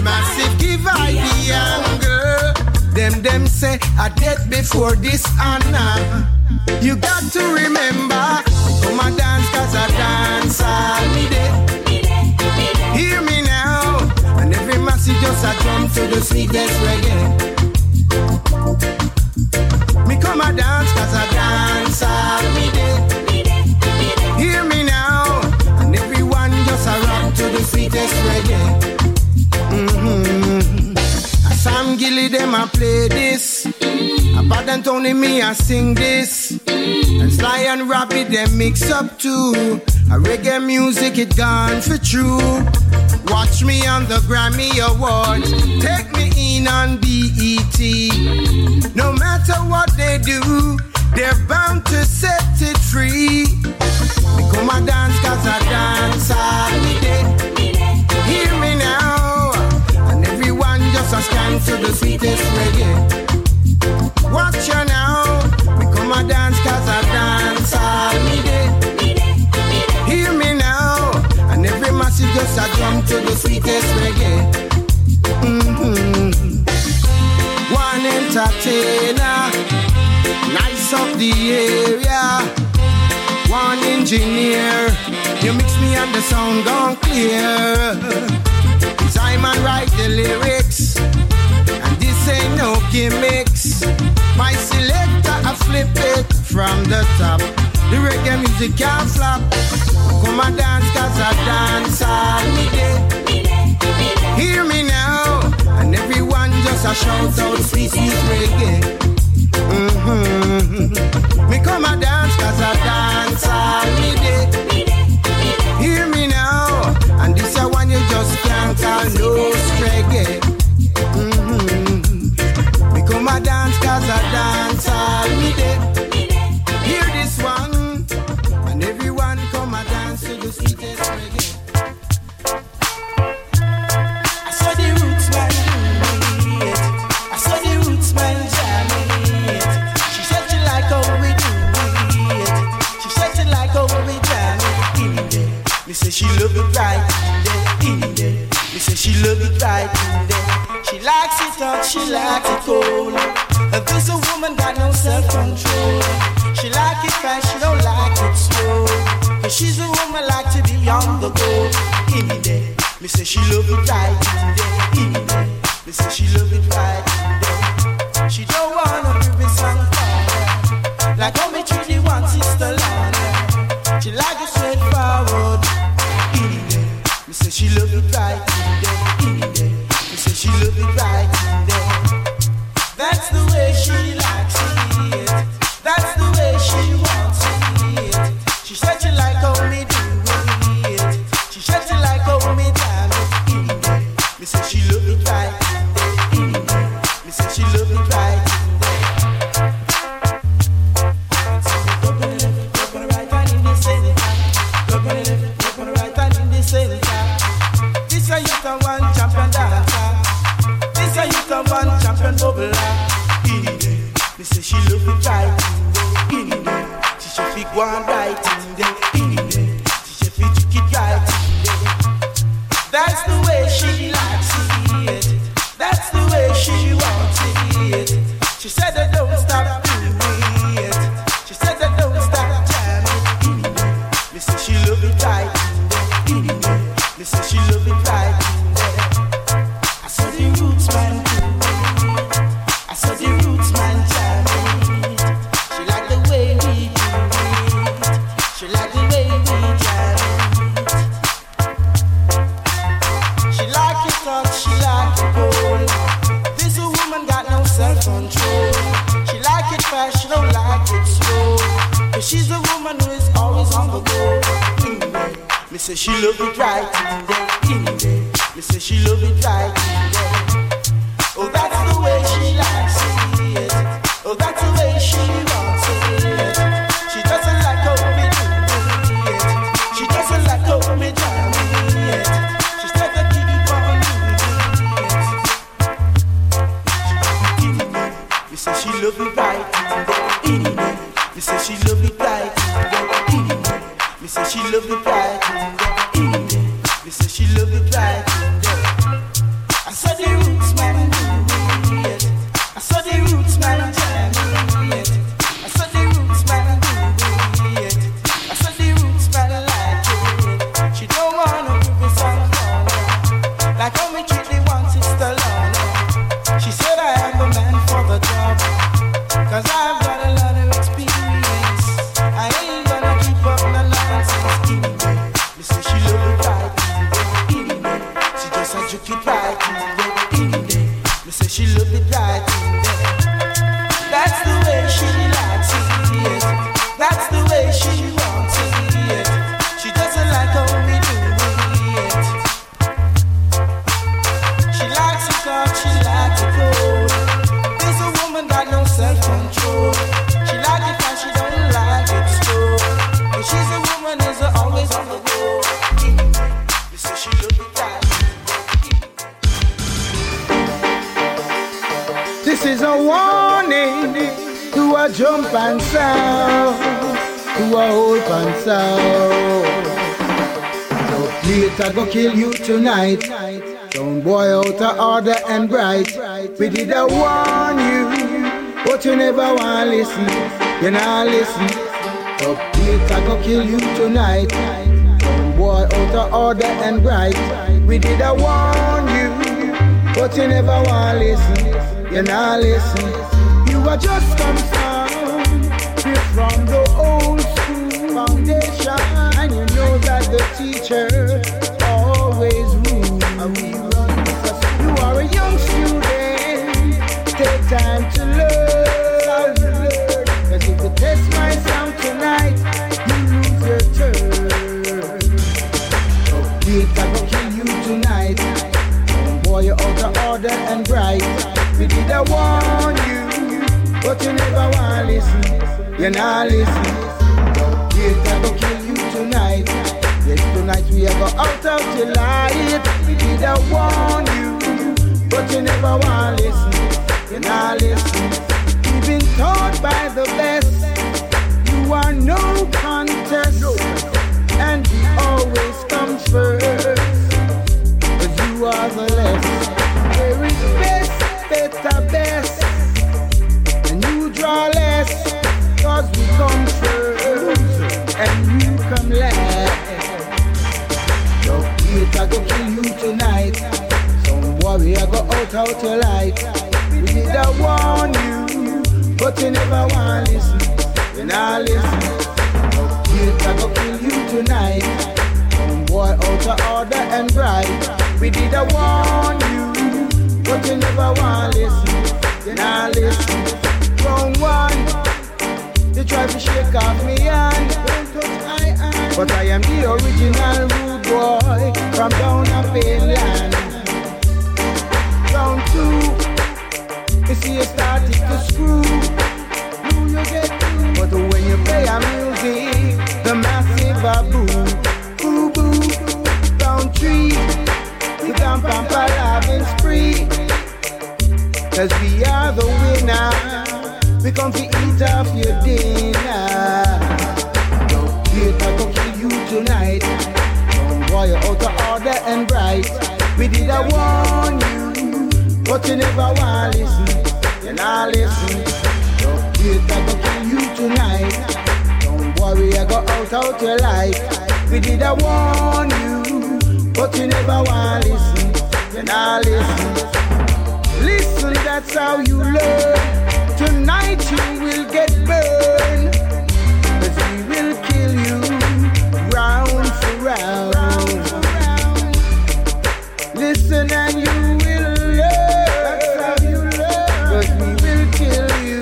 Massive give I the angle. Them them say I dead before this honor. You got to remember, come and dance cause I dance all day. Massive just a jump to the sweetest reggae. Me come a dance cause I dance all me day. Hear me now, and everyone just a rock to the sweetest reggae. Sam Gilly, them I play this. A Pad Anthony, me I sing this. And Sly and Robbie, them mix up too. A reggae music, it gone for true. Watch me on the Grammy Awards. Take me in on BET. No matter what they do, they're bound to set it free. Come a dance, cause I dance all day. us dance to the sweetest reggae. Watch ya now, we come a dance cause I dance all me day. Hear me now, and every message just a drum to the sweetest reggae. Mm-hmm. One entertainer, nice up the area one engineer. You mix me and the sound gone clear. Simon write the lyrics. Say no gimmicks. My selector, I flip it from the top. The reggae music can't flop. Come and dance, cause I dance all me day. Hear me now. And everyone just a shout out, sweet, sweet reggae. Mm-hmm. Me come and dance, cause I dance all me day. Hear me now. And this a one you just can't call no reggae. thought she liked it cold. This a woman got no self-control. She like it fast, she don't like it slow. Cause she's a woman like to be on the go. In me there, me say she love it right. In me there, me say she love it right. We did a warn you, but you never wanna listen. You not listen. Plate I go kill you tonight. Boy out of order and bright. We did a warn you, but you never wanna listen. You not listen. You are just come from, from the but you never want to listen. you're not listen. Yes, I go kill you tonight. Yes, tonight we are go out of your light. We did a warn you, but you never want to listen. you're not listen. You've been taught by the best. You are no contest, and he always comes first. Cause you are the less. There is I go kill you tonight. Some warrior go out out your light. We did I warn you. But you never want listen. You not listen. So it I go kill you tonight. Some boy out of order and bright. We did a warn you, but you never want listen. You not listen. Wrong one, you try to shake off me hand. But I am the original rude boy from down a Finland. Round two, you see you started to screw. Who you get to? But when you play a music, the massive a boo, boo boo. Round three, you can pamper loving spree. Cause we are the winner. We come to eat off your dinner. Wait, I go kill you tonight. Boy, you're out order and bright. We did a warn you, but you never want to listen. You not listen. Don't wait, I go kill you tonight. Don't worry, I go out out your life. We did a warn you, but you never want to listen. You not listen. Listen, that's how you learn. Tonight you will get burned. Cause we will kill you round for round. Listen and you will learn. That's how you learn. Cause we will kill you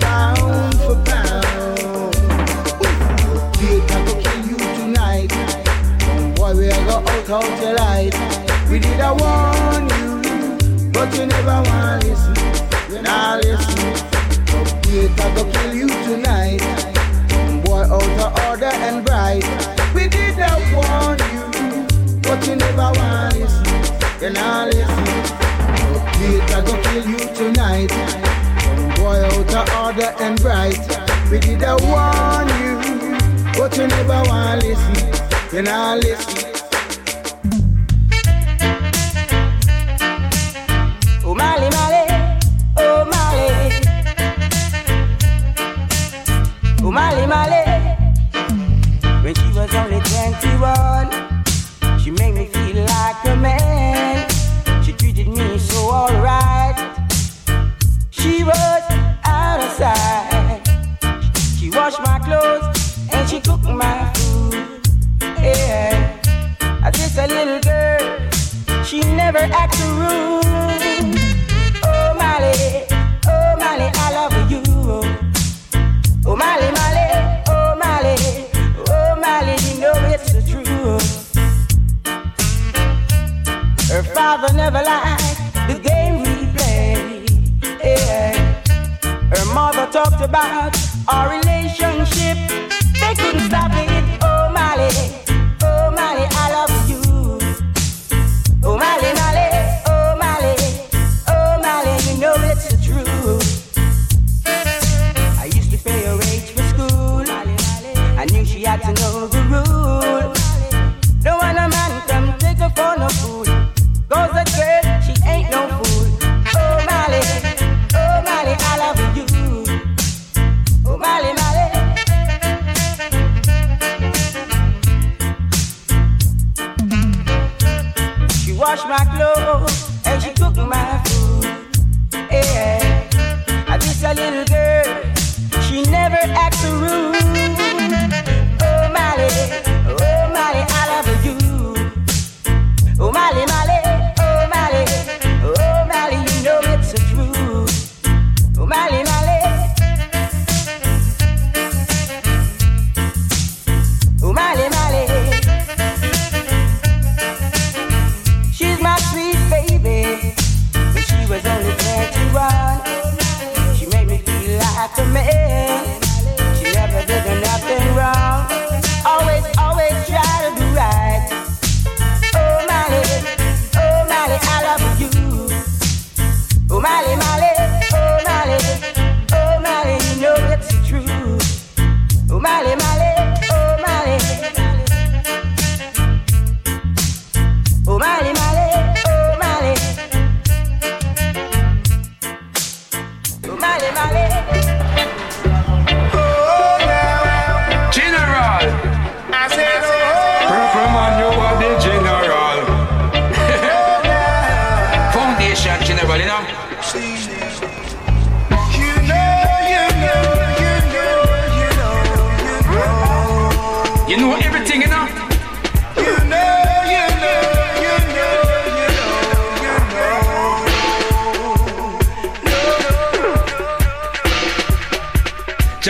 pound for pound. Can go kill you tonight. Boy, we are go out out your light. We did a warn you, but you never want to listen. You not listen. I go kill you tonight. Boy, out of order and bright. We did a warn you, never want listen. You not listen. Wait, I go kill you tonight. Boy, out of order and bright. We did a warn you, but you never want listen. You not listen.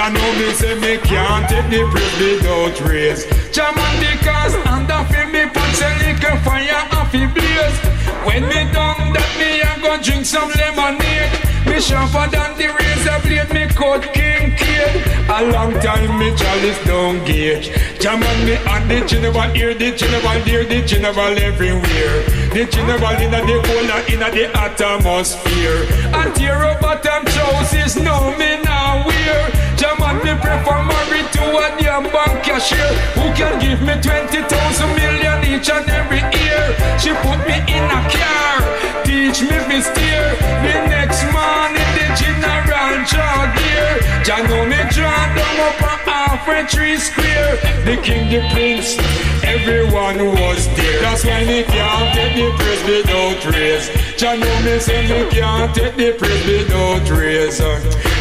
Know me say me can't take the bread without race. Jah man the cause and I feel me punch a little fire off the blaze. When me done that me a go drink some lemonade. Me sharper than the razor blade, me cut king kid. A long time me chalice down gauge. Jah man me and the general here, the general there, the general everywhere. The general inna the hole and inna the atmosphere. And tear up bottom trousers, no me now wear. Jaman me prefer married to a damn bank cashier Who can give me 20,000 million each and every year. She put me in a car, teach me to steer. The next man in the general draw gear Jah know me draw down up a half a tree square. The king, the prince, everyone was there. That's why me can't take the praise without raise Jah know me say me can't take the praise without raise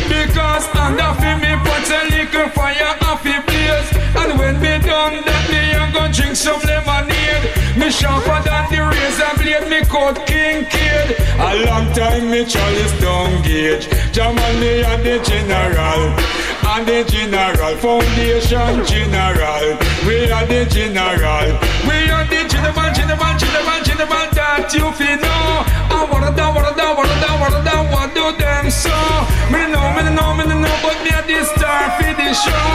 Because under fi me put a little fire off the blaze And when me done that me a go drink some lemonade. Me sharper than the razor blade me cut king kid. A long time me chalice down gauge Jamal me and the general. And the general foundation general. We are the general. We are the general, general, general, general That you feel know. I wanna da, wanna da, wanna da, wanna da What them so? Me know, me know, me know But me a the star for the show.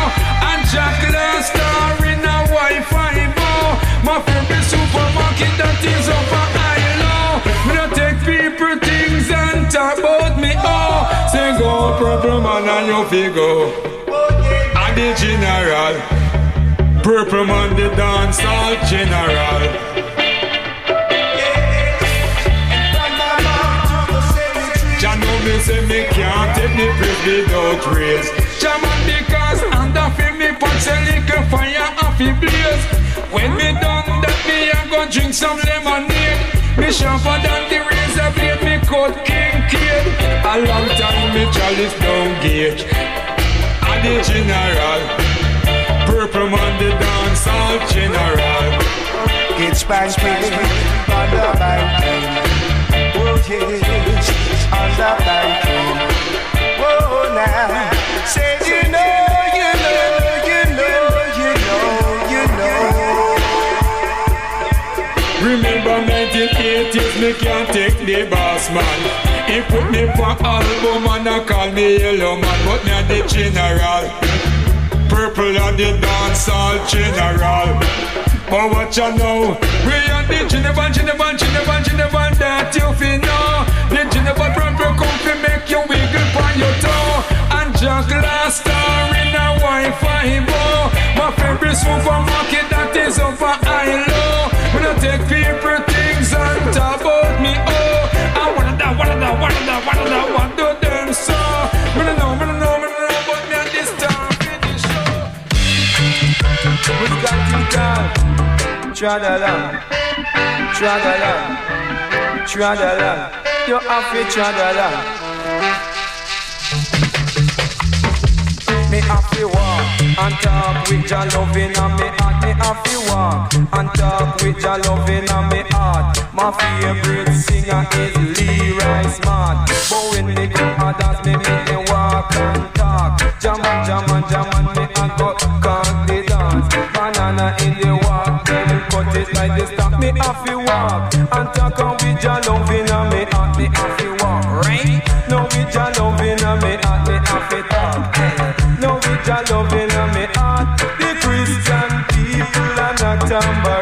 And Jack last star in a Wi-Fi bar My favorite supermarket that is up a high Me don't take people things and talk about me oh. Say go purple man and you figure. And the general. Purple man the dance all general me say me can't take the praise without raise Jah man because under feel me punch a little fire off the blaze. When me done that me a go drink some lemonade. Me sharper than the razor blade me cut king kid. A long time me chalice down gauge. And the general Purple man the dance all general. Get spanking on the banking. Oh yes, the banking. Oh now, you know, you know, you know, you know, you know. Remember 1980s me can't take the boss man He put me for album and I call me yellow man But me the general Purple and the dance all general But what you know? We are the general, general, general, general That you feel know. The general purple come to make you wiggle on your toe. And Jack last star in a Wi-Fi bar My favorite supermarket that is over high low. We don't take people things and talk about me We got it down, tra la la. Tradalan, tradalan. You have to tradalan. Me have to walk and talk with your loving and me heart. Me have to walk and talk with your loving and me heart. My favorite singer is Leroy Smart. But when me come a dance, me make me walk and talk. Jaman, jaman, jaman, me a go conk the dance. Banana in the walk, then cut it like this. Stop me have to walk and talk and with your loving and me heart. Me have to walk, right? No with your loving and me heart. Me have to talk. No with your loving and me heart. The Christian people are not tambourine.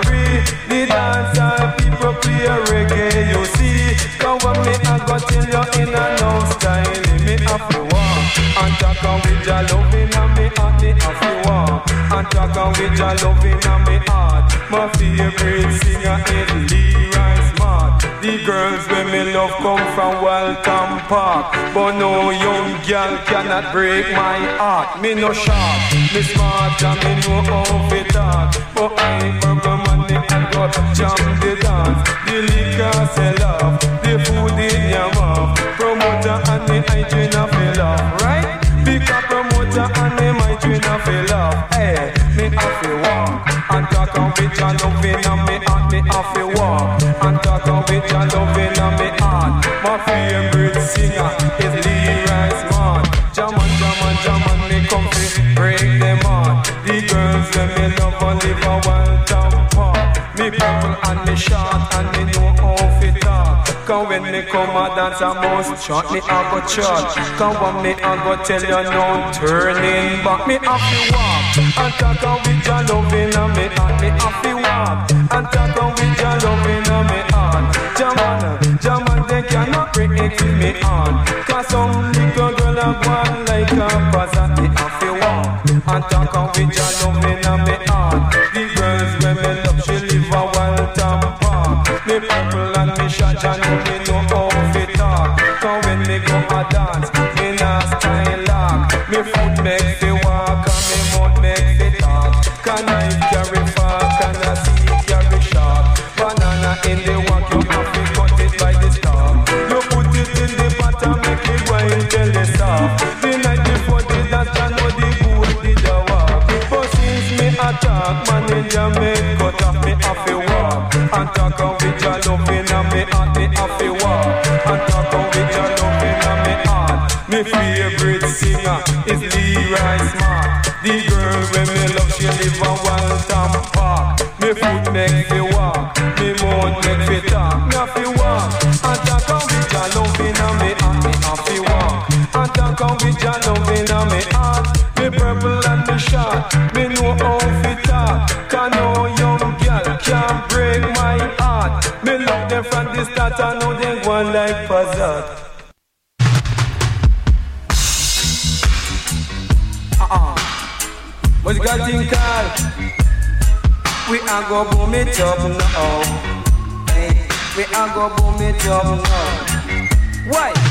And on with your loving and me heart. Me have to walk and on with your me heart. My favorite singer is Leroy Smart. The girls when me love come from Waltham Park But no young girl cannot break my heart Me no sharp, me smart and me know how to talk But I ain't burger got jam the dance. The liquor sell off, the food in your mouth. Promoter and the hygiene off, right? Promoter and the hygiene off Hey, me to walk. And talk on your loving and me and talk on your loving and me My favorite singer is jaman, me come to break them heart. The girls when me love and live a wild town Me purple and me short and me know how to talk. Cause when me come a dance I must shot me a go shot Cause when me a go tell you no turning back. Me have to walk and talk on with your loving and me heart. Me have to walk and talk on with your loving and me heart. Jaman, Jaman they cannot break it to me on. Cause some little girl a go on like a buzzard Me have to walk and talk on with your loving and me heart dance make me walk Me mouth make me talk Me have to walk And talk on with your loving and me heart Me have to walk And talk on with your loving and me Me purple and me short Me know how to talk no young girl can break my heart. Me love them from the start I know they go like Pazat uh-uh. What you got think call? We are go boom it up now. Hey, we are go boom it up now. Why?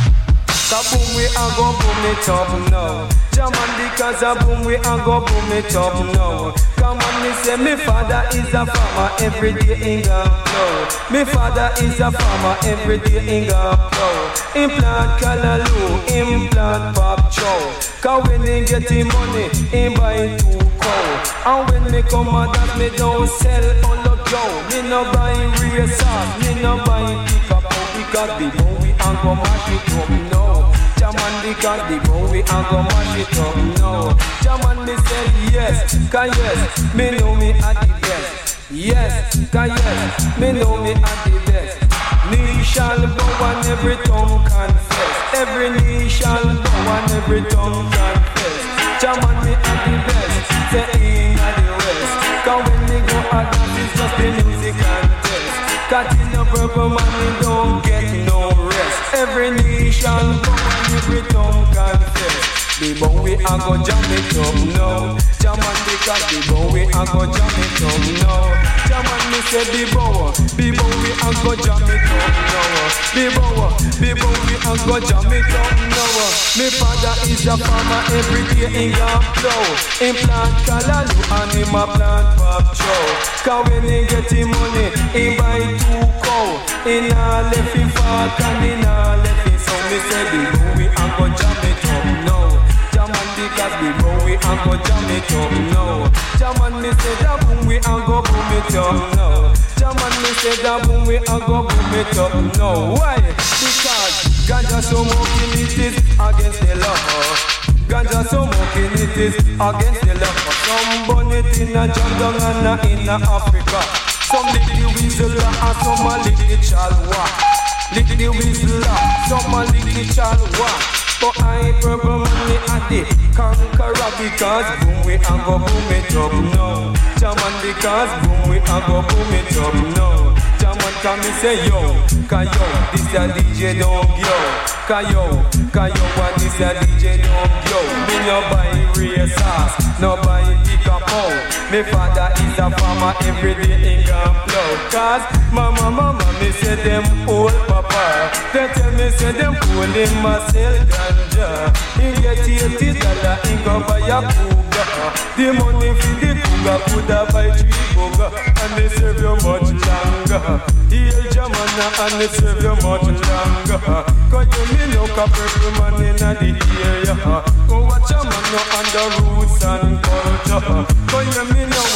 Are go boom it up now. German because a boom, we are go boom it up now. Come on, me say, me father is a farmer every day in Gaplow. Me father is a farmer every day in Gaplow. Implant Callaloo, implant Pop Chow. Cause when he get him money, he buy two cow. And when me come a dance, me don't sell all of Joe. Me no buy racers, me no buy pick up. Because the boy we and go mash it up now. Jaman because the boy we and go mash it up now. Jaman me say yes, cause yes, me know me at the best. Yes, cause yes, me know me at the best. Knee shall bow and every tongue confess. Every knee shall bow and every tongue confess. Jaman me at the best, say in at the west. Cause when me go out dance, it's just the music and Cause in the purple man, don't get no rest. Every shall bow and every tongue confess. The bow we a go jam it up now. Jaman because the bow we a go jam it up now. Jaman me say the bow, the bow we a go jam it up now. The bow, the bow we a go jam it up now. Me father is a farmer every day in Gaplow. Him plant callaloo and him a plant pop chow. When he get him money, he buy two cow. in a left it fuck and in a left it so me say the boom we and go jam because the boom we and go jam it up now. Jam me say the boom we and go boom it up now. Jam me say the boom we and go boom it up now. Why? Because ganja smoking it is against the law. Ganja smoking it is against the law. Some burn it in a down and in a Africa. Some lick the whistle and some a lick the chalwa. Lick the whistle, some a lick the chalwa. But I purple money at the conqueror because boom we and go boom it up now. Jaman because boom we and go boom it up now. Jaman come me say yo, ka yo, this a DJ dog yo, ka yo, ka yo, what this a DJ dog yo. Me no buy sauce, no buy pick up out. Me father is a farmer every day in Gamplow. Cause mama, mama, me say them old papa. They tell me say them old him a sell He get eighty dollar, he go buy a cougar. The money for the cougar coulda buy three cougar, and they serve you much longer. Hail Jamana and they serve you much longer. You me a purple man in the area. Go watch a man no under roots and culture. Cause you me know,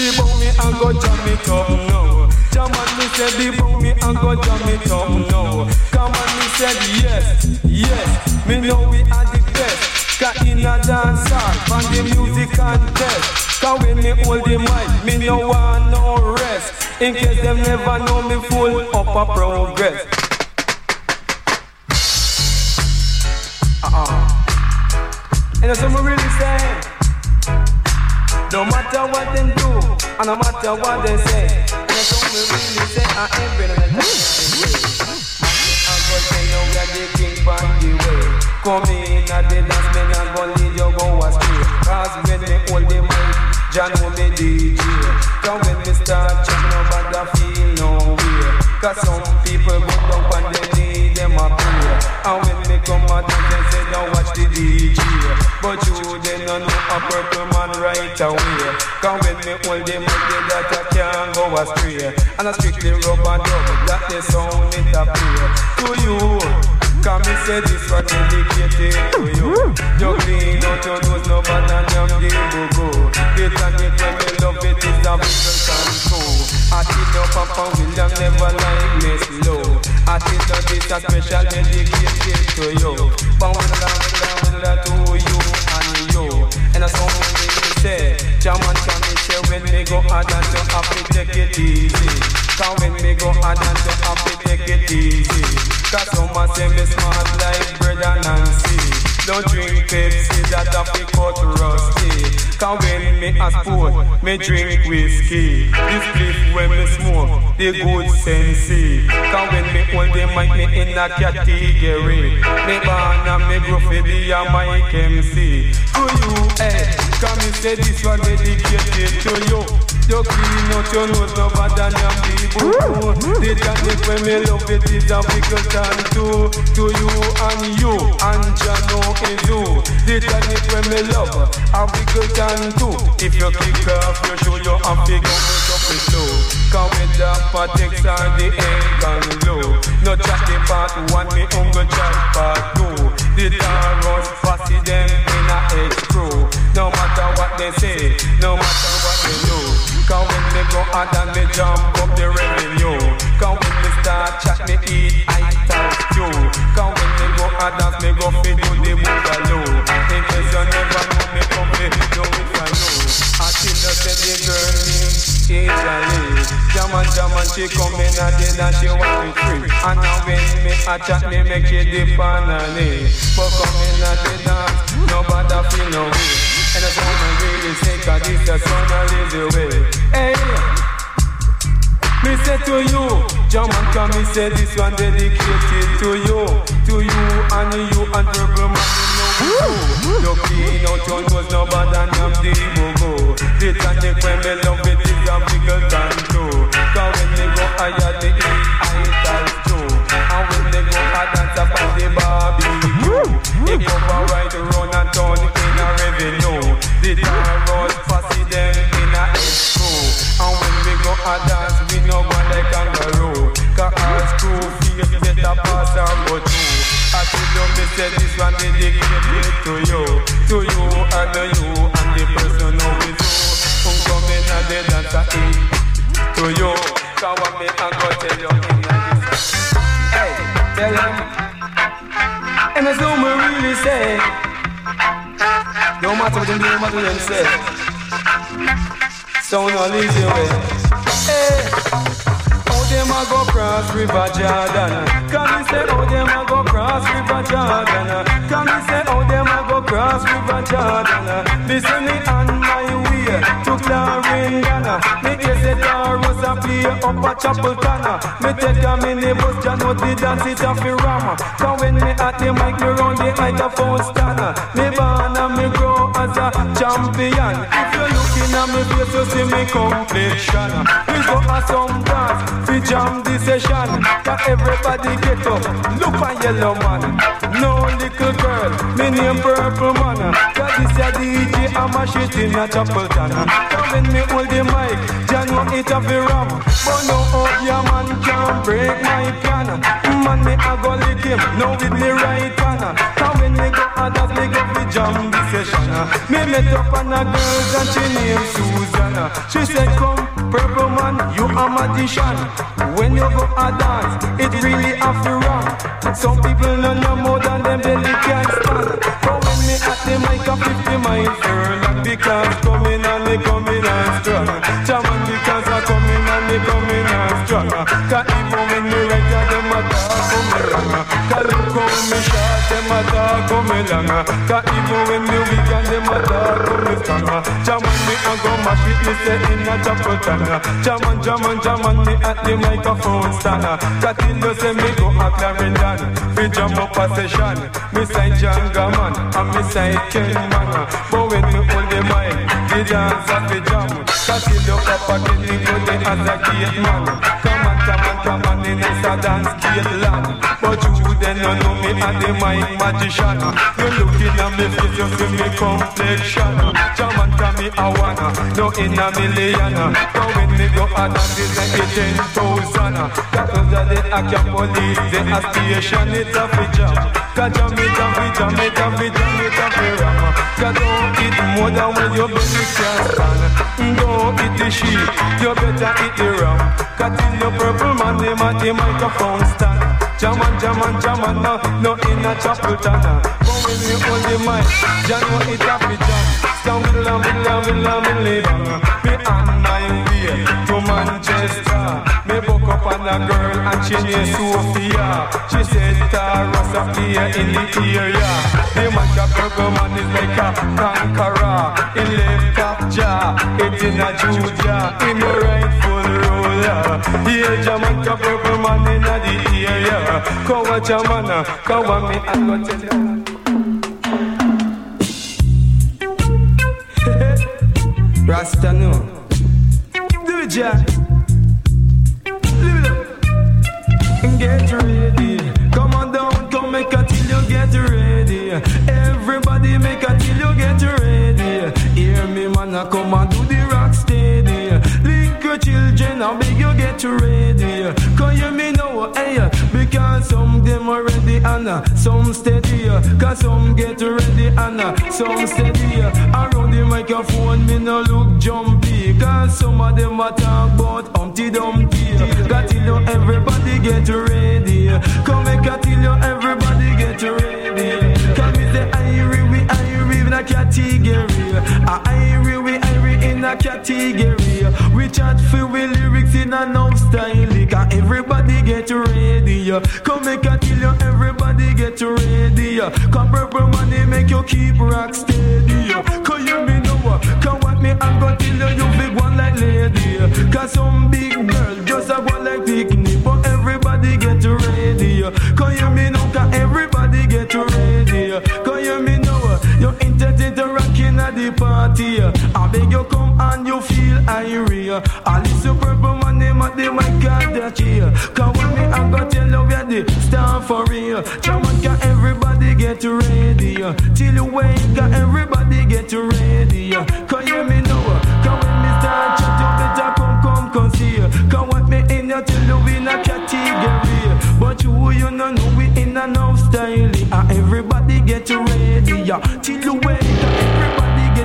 be bow me and go jam it up now. Jaman me say be bow me and go jam it up now. Come on me said yes, yes. Me know we are the best. Cause in a dance hall, the music contest. Cause when me hold the mic, me no want no rest. In case them never know me full up a progress. Uh-uh. And that's what me really saying. No matter what them do, and no matter what they say, that's what me really say. I ain't been on the we king from the way. Come in at the dance, me not gonna lead you go astray. Cause when me hold the mic, John know me DJ. Cause when me start check, nobody feel no way. Cause some people go down and they need them a prayer. And when me come out, they say don't watch the DJ. But you they no know a purple man right away. Cause when me hold the mic, the data can't go astray. And I strictly rub and dub, that the sound it a play. To you. Come me say this one dedicated to you You clean out your nose, no bad and yam the go-go It and it when me love it is a vision come true I think no Papa William never like me slow I think that this a special dedicated to you down, down, down to you And that's how me say Jaman can me say when me go hard and you have to take it easy. Cause when me go hard and you have to take it easy. Cause some say me smart like and Nancy. Don't drink Pepsi that a fi cut rusty Cause when me a sport, me drink whiskey. This clip when me smoke, the good sensi Cause when me hold the mic, me in a category. Me born and me grow fi be a mic MC To you, eh, cause me say this one dedicated to you You clean out your nose, no bad than your people The technique when me love it is a pickle time to To you and you, and Jano is you. The technique when me love, a pickle time too If you kick off your shoe, you have to go make up it slow. Cause with the patics are the egg and low No chat the part one, me hunger chat part two. The Taurus fussy them in a H-Pro No matter what they say, no matter what they do Cause when me go hard and me jump up the revenue. Cause when me start chat me eat I talk you. Cause when me go hard and me go fit to the boogaloo. In case you never know me come me do it for you I that say the girl named Italy Jaman Jaman she come in a day and she want me free. And now when me a chat me make you dip on her knee. But come in a day dance nobody feel no way And I don't really say cause this the sun a lazy way Hey me say to you, German can me say this one dedicated to you, to you and you and purple man. You clean out your nose, no bad and I'm the go The when me love it is a bigger than two. Cause when they go higher they eat ital too. And when they go hard dance up on the barbecue, it cover right around and turn a revenue. The them in a. And when we go a dance, we no go like kangaroo. Cause our screw pass and go through. I tell you, me say this one dedicated to you, to you and to you and the person who is you. Who come in and the dancer in to you. What me and go tell you in. Hey, tell them. And that's what we really say. No matter what do, no matter them say. Sound all easy way. Hey. How them a go cross River Jordan? Can me say how them a go cross River Jordan? Can me say how them a go cross River Jordan? Listen me on my way to Clarendon. Me hear say Taros a play up a chapel corner. Me take a minibus, Jah know the dance it a fi ram. Cause when me at the mic, me round the microphone stand. Me born and me grow as a champion. If you looking at me face, you see me complexion. We go a some dance, we jam the session. Cause everybody get up, look a yellow man. No little girl, me name purple man. Cause this a DJ, I'm a shit in a chapel town. Cause when me hold the mic, Jah know it a fi ram. But no out your man can't break my plan. Man me a go lick him, now with me right hand. Cause when me go others, me go fi jam the session. Me met up on a girl and she named Susanna. She said, come purple man, you a magician. When you go a dance, it really a ram. Some people no know more than them belly can stand. But when me at the mic a 50 miles furlong, because coming and me coming and strong. Jaman because I coming and me coming and strong. Right at them a talk for me long. Cause look how me short, them a talk for me long. When me a a a at the microphone. Cause till say me go a Clarendon, fi jam up a session. Me say Janga man, and me say Ken man. But when me hold the mic, the dance a fi jam. Cause till you papa get me go there as a gate man. Come on, in this a dance gate land. But you then no know me and the mic magician. You looking at me face, you see me complexion. Tell me I wanna, no in a million. But when me go out and this a ten thousand. That was the day I can police the a station. It's a jam. Cause jam it, jam it, jam it, jam jam it, jam it, ram. Cause don't more than when your belly can stand. The sheep, you better eat the ram. Cause your purple man, them at the microphone stand. Jaman, jaman, jaman, no, no in a chapel tana. But when we hold the mic, Jah know it jam. Stand with lamb, with with with. Me on my way to Manchester. Me up on a girl and she named Sophia. She said Taras a play in the area. The man purple man is like a conqueror. In left top jaw, it in a Juja. In the rightful ruler. Yeah, Jamaica purple man in the area. Come watch a man, uh, come watch me and go tell you. Rasta no. Do it, Jack. Get ready. Come on down, come make a till you get ready. Everybody make a till you get ready. Hear me, man, I come and do the rock steady. Your children, I beg you get ready. Cause you me know, hey, because some them already uh, some steady. Cause some get ready uh, some steady. Around the microphone, me no look jumpy. Cause some of them a talk about Humpty Dumpty. Got till you everybody get ready. Come make a till you everybody get ready. Cause me say Irie, we Irie in a category. A Irie, we Irie in a category. We chat for we lyrics in a no style. Cause everybody get ready. Come make a till you everybody get ready. Come purple money make you keep rock steady. Cause you me know what? Come what me I'm gonna tell you you big one like lady. Cause some big girl just a one like picnic. But everybody get ready. Cause you me know cause everybody get ready. The party. I beg you come and you feel irie. I listen purple man name at the mic got that cheer. Cause when me I'm gonna tell you where the star for real. Jamaica everybody get ready. Till you wake up everybody get ready. Cause you me know. Cause when me start chat you better come come come see. Cause what me in you till you in a category. But you you no know we in a no style. Everybody get ready. Till you wake up,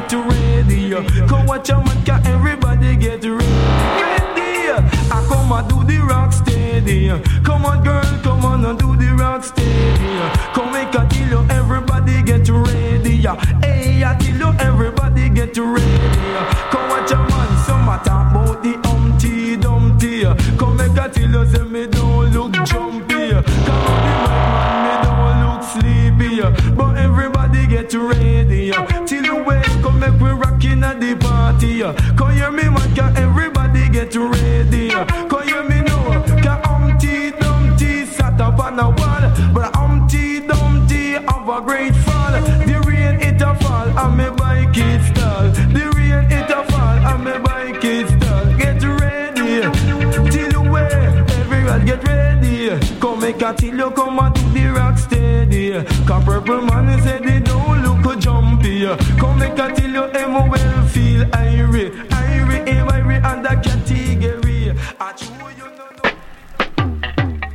get ready. Come watch your man, can everybody get ready. I come and do the rock steady. Come on, girl, come on and do the rock steady. Come make a you, everybody get ready. Hey, I tell you, everybody get ready. Come watch your man, some a talk about the Humpty Dumpty. Come make a you, say me don't look jumpy. Come on, the mic man, me don't look sleepy. But everybody get ready. Make we rockin' at the party. Come hear me, man, can everybody get ready? Come hear me now, can Humpty Dumpty sat up on a wall, but Humpty Dumpty have a great fall. The rain it a fall, and me bike it stall. The rain it a fall, and me bike it stall. Get ready, till you wake, everyone get ready. Come make a till you come and do the rock steady. Cause purple man said they jumpy. Come make a till you em well feel irie, irie, em eh, irie under category. I chew you no know.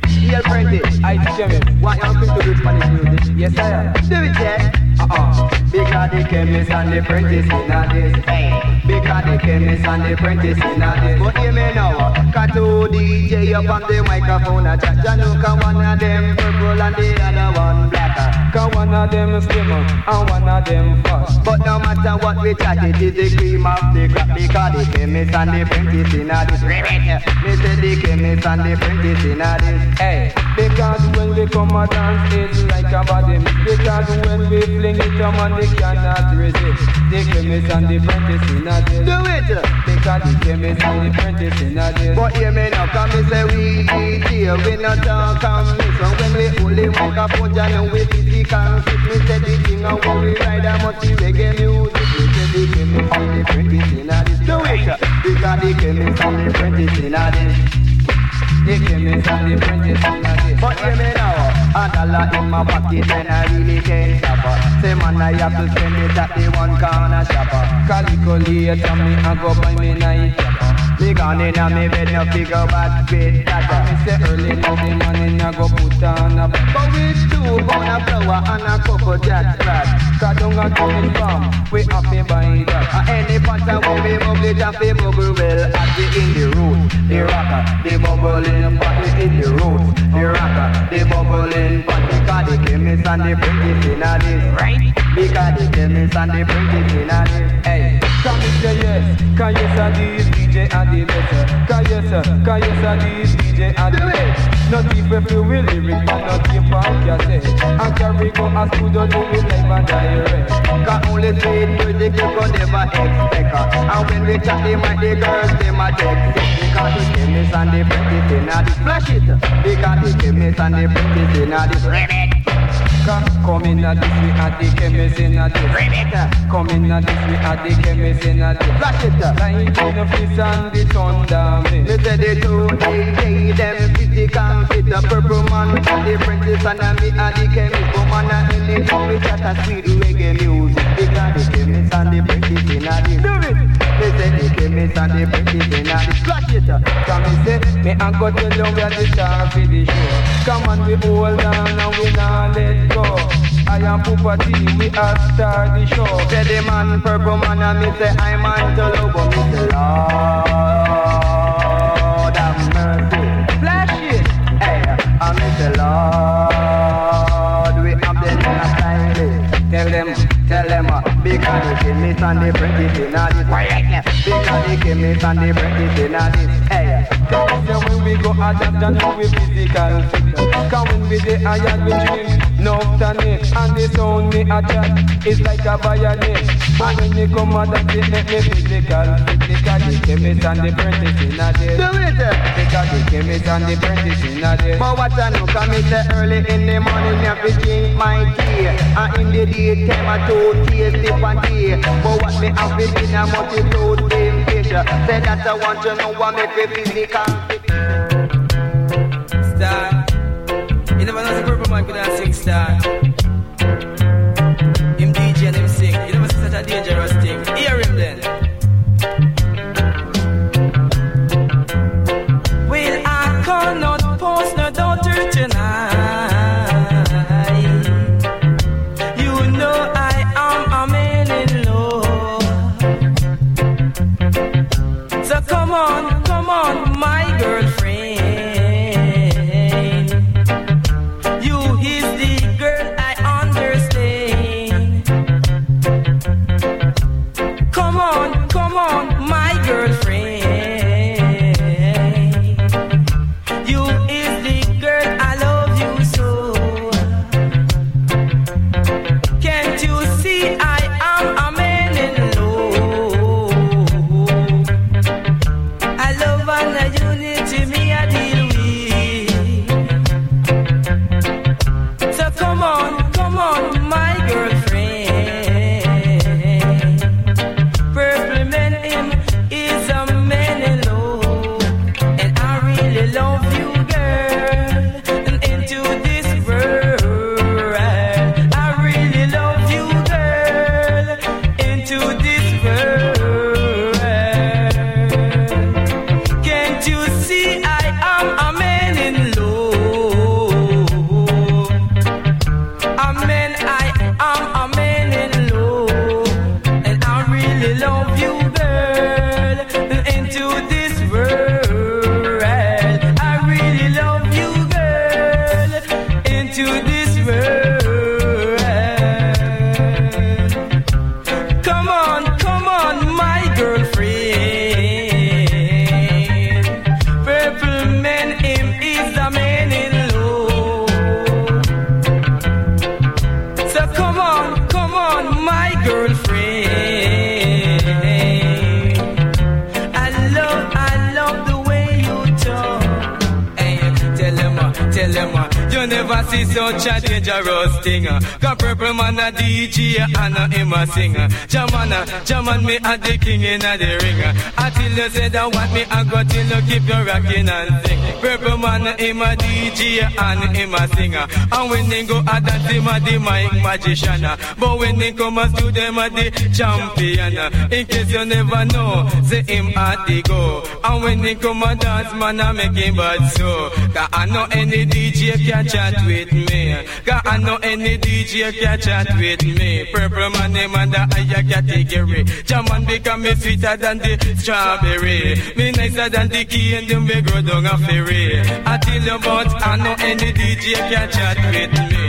Real friendly, I you, what you think to do Spanish music? Yes, I am. Do it, yeah. Because the chemist and the apprentice in this. Because the chemist and the apprentice in this. But hear me now. Two DJ up on the microphone. A chat, can one of them purple and the other one blacker. Cause one of them slim and one of them fast. But no matter what we chat, it is the cream of the crop because the chemist and the apprentice in this. Me say the chemist and the apprentice in this. Because when we come a dance, it's like a body. Because when we fling it, a man they cannot resist. The chemist and the apprentice in a this. Do it. Because the chemist and the apprentice in a this. But hear me now, come me say we DJ, we not talk and miss. So when we only microphone, you know we physical fit. Me say the thing and when we ride, must be reggae music. Me say the chemist and the apprentice in a this. Do it. Because the chemist and the apprentice in a this. The chemist and the apprentice in a this. But hear me now, a dollar in my pocket and I really can't stop. Say man, I have to spend it at the one corner shopper. Calico later, me a go buy me night. Me gone in and me bed no figure bad fit And that. me say early in the morning, I go put on a But we two of flour and a couple jack flat. Cause down a coming from, we happy by that. Uh, any pattern will be bubble just be bubble well at the in the root. The rocker, the bubbling party in the root. The rocker, the bubbling party. Cause the chemist and the apprentice in this. Right? Because the chemist and the apprentice in this. Hey, come and say yes, cause yes are these DJ and the best. Cause yes, sir, cause yes are these DJ and the best. Not even feel we lyrics, but not keep on cassette. And carry go a studio do it live and direct. Cause only sweet music you could never expect uh. And when we chat them with the girls, them a text it. Because the chemist and the apprentice in a this Flash it Because the chemist and the apprentice in a this Remit Come, come in a this, we at the chemist in a this. Remit Come in a this, we at the chemist in a this. Flash it Light in the fist and the thunder Me say the two DJ them physical fit The purple man and the apprentice and me and the chemist Woman and in the town we chat a sweet the chemist and the apprentice in a this Flash it Come and say, me and go tell you we are the star for the show. Come on, we hold on and we not let go. I am Poopa T, we are star the show. Say the man, purple man, and me say I'm on to love, but me say Lord have mercy. Flash it. Hey, and me say Lord, and the apprentice in a this. Because the chemist and the apprentice in a this. Hey, say when we go adapt and know we physical. Come when we the iron we drink, no tonic. And the sound me a chat is like a violin. But when you come adapt it make me physical fit. Because the chemist and the apprentice in a this. do it. Because the chemist and the apprentice in a this. But what I know, come me say early in the morning, me have to drink my tea. And in the daytime, I told tea, sip and tea. But what me have to do, I must be told same fish. Say that I want to know what make me physical fit. Star. You never know the purple man could have sing star. Singer. Jamana, Jaman me a the king in a the ring. Uh. Until you say that what me I got till you keep you rocking and sing. Purple man him a DJ and him a singer. And when they go at that him a the mic magician. But when they come as to them a the champion. In case you never know, say him at the go. And when they come a dance man I make him bad so. Cause I know any DJ can chat with me. Cause I know any DJ can chat with me. Purple man name and the higher category. Jaman become me sweeter than the strawberry. Me nicer than the key and them we grow down a ferry. I tell you about I know any DJ can chat with me.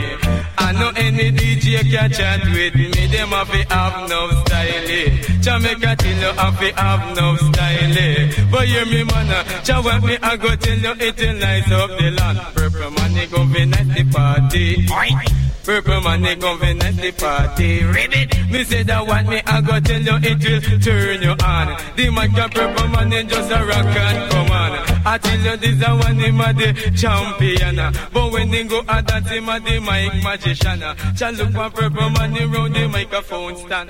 I know any DJ can chat with me. Them have to have no style. eh. Jamaica till you have to have no style. eh. But hear me man, uh, Jah me I go tell you it nice up the land. Purple man they go be nice the party. Purple man they go be nice the party. Ribbit. Me say that what me I go tell you it will turn you on. The mic a purple man they just a rock and come on. I tell you this a one him a the champion. But when they go at that him a the mic magician. Jah look for purple man they round the microphone stand.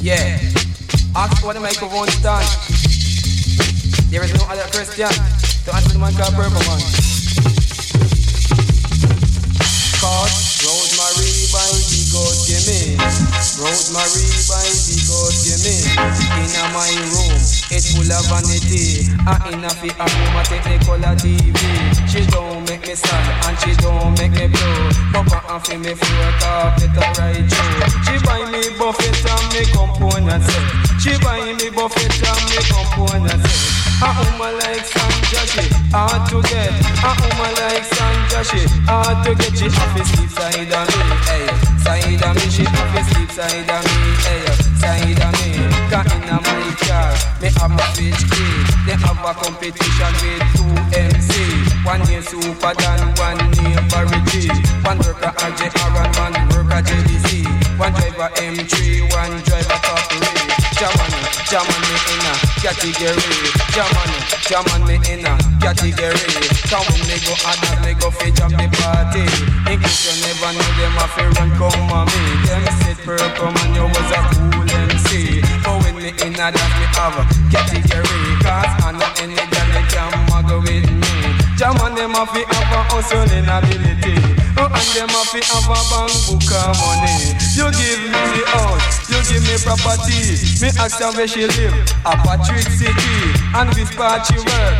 Yeah. Ask for the microphone stand. There is no other Christian to answer the man called Purple Man. Cause Rosemary by the God give me. Rosemary by the God give me. In my room, it's full of vanity. I in a fi the color TV. She don't make me sad and she don't make me blue. Papa and fi me floor carpet a right through. She buy me buffet and me component set. She buy me buffet and me component set. A woman like Sandra, she hard to get. A woman like Sandra, she hard to get. She have to sleep side of me, hey. Side of me, she have to sleep side of me, hey. Side of me, cause in a my car, me have a switch key. They have a competition with two MC. One name super than one name Barry. One worker RJR and one worker JBC. One driver M3, one driver Jaman me in a category. Jaman, Jaman me in a category. When me go that me go fit jam the party. Case you never know them, I feel run come on me. Them said purple man, you was a cool MC. But when me in a that me have a category. Cause I know any girl that can muggle with me. Jaman them have to have a hustling ability. Oh, and them have to have a bank book of money. You give me the house, you give me property. Me ask her where she live, a Patrick City, and which part she work.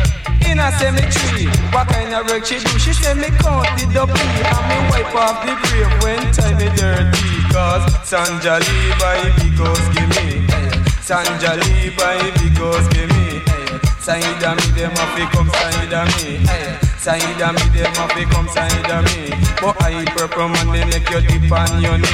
In a cemetery, what kind of work she do? She say me count the double and me wipe off the grave when time is dirty. Cause Sanja Lee because give me. Sanja Lee because give me. Side of me, them have to come side of me. Hey. Side of me, them have to come side of me. But I purple man, they make you dip on your knee.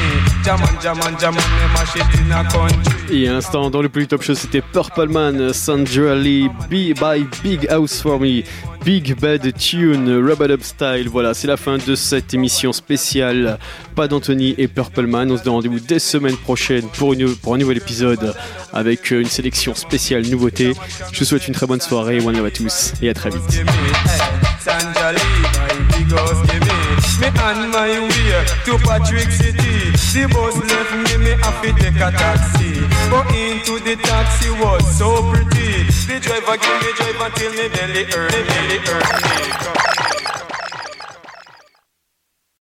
Jaman, jaman, jaman, they mash it in a country. Et à l'instant, dans le plus top show, c'était Purple Man, Sandra Lee, Be by Big House for Me, Big Bad Tune, Rubber Up Style. Voilà, c'est la fin de cette émission spéciale. Pas d'Anthony et Purple Man. On se donne rendez-vous dès semaine prochaine pour, une, pour un nouvel épisode avec une sélection spéciale nouveauté. Je vous souhaite une très bonne soirée. One love à tous et à très vite. Sandra my big give me. On my way to Patrick City. The bus left me, me have to take a taxi. But into the taxi was so pretty. The driver give me drive until me belly hurt, me belly hurt.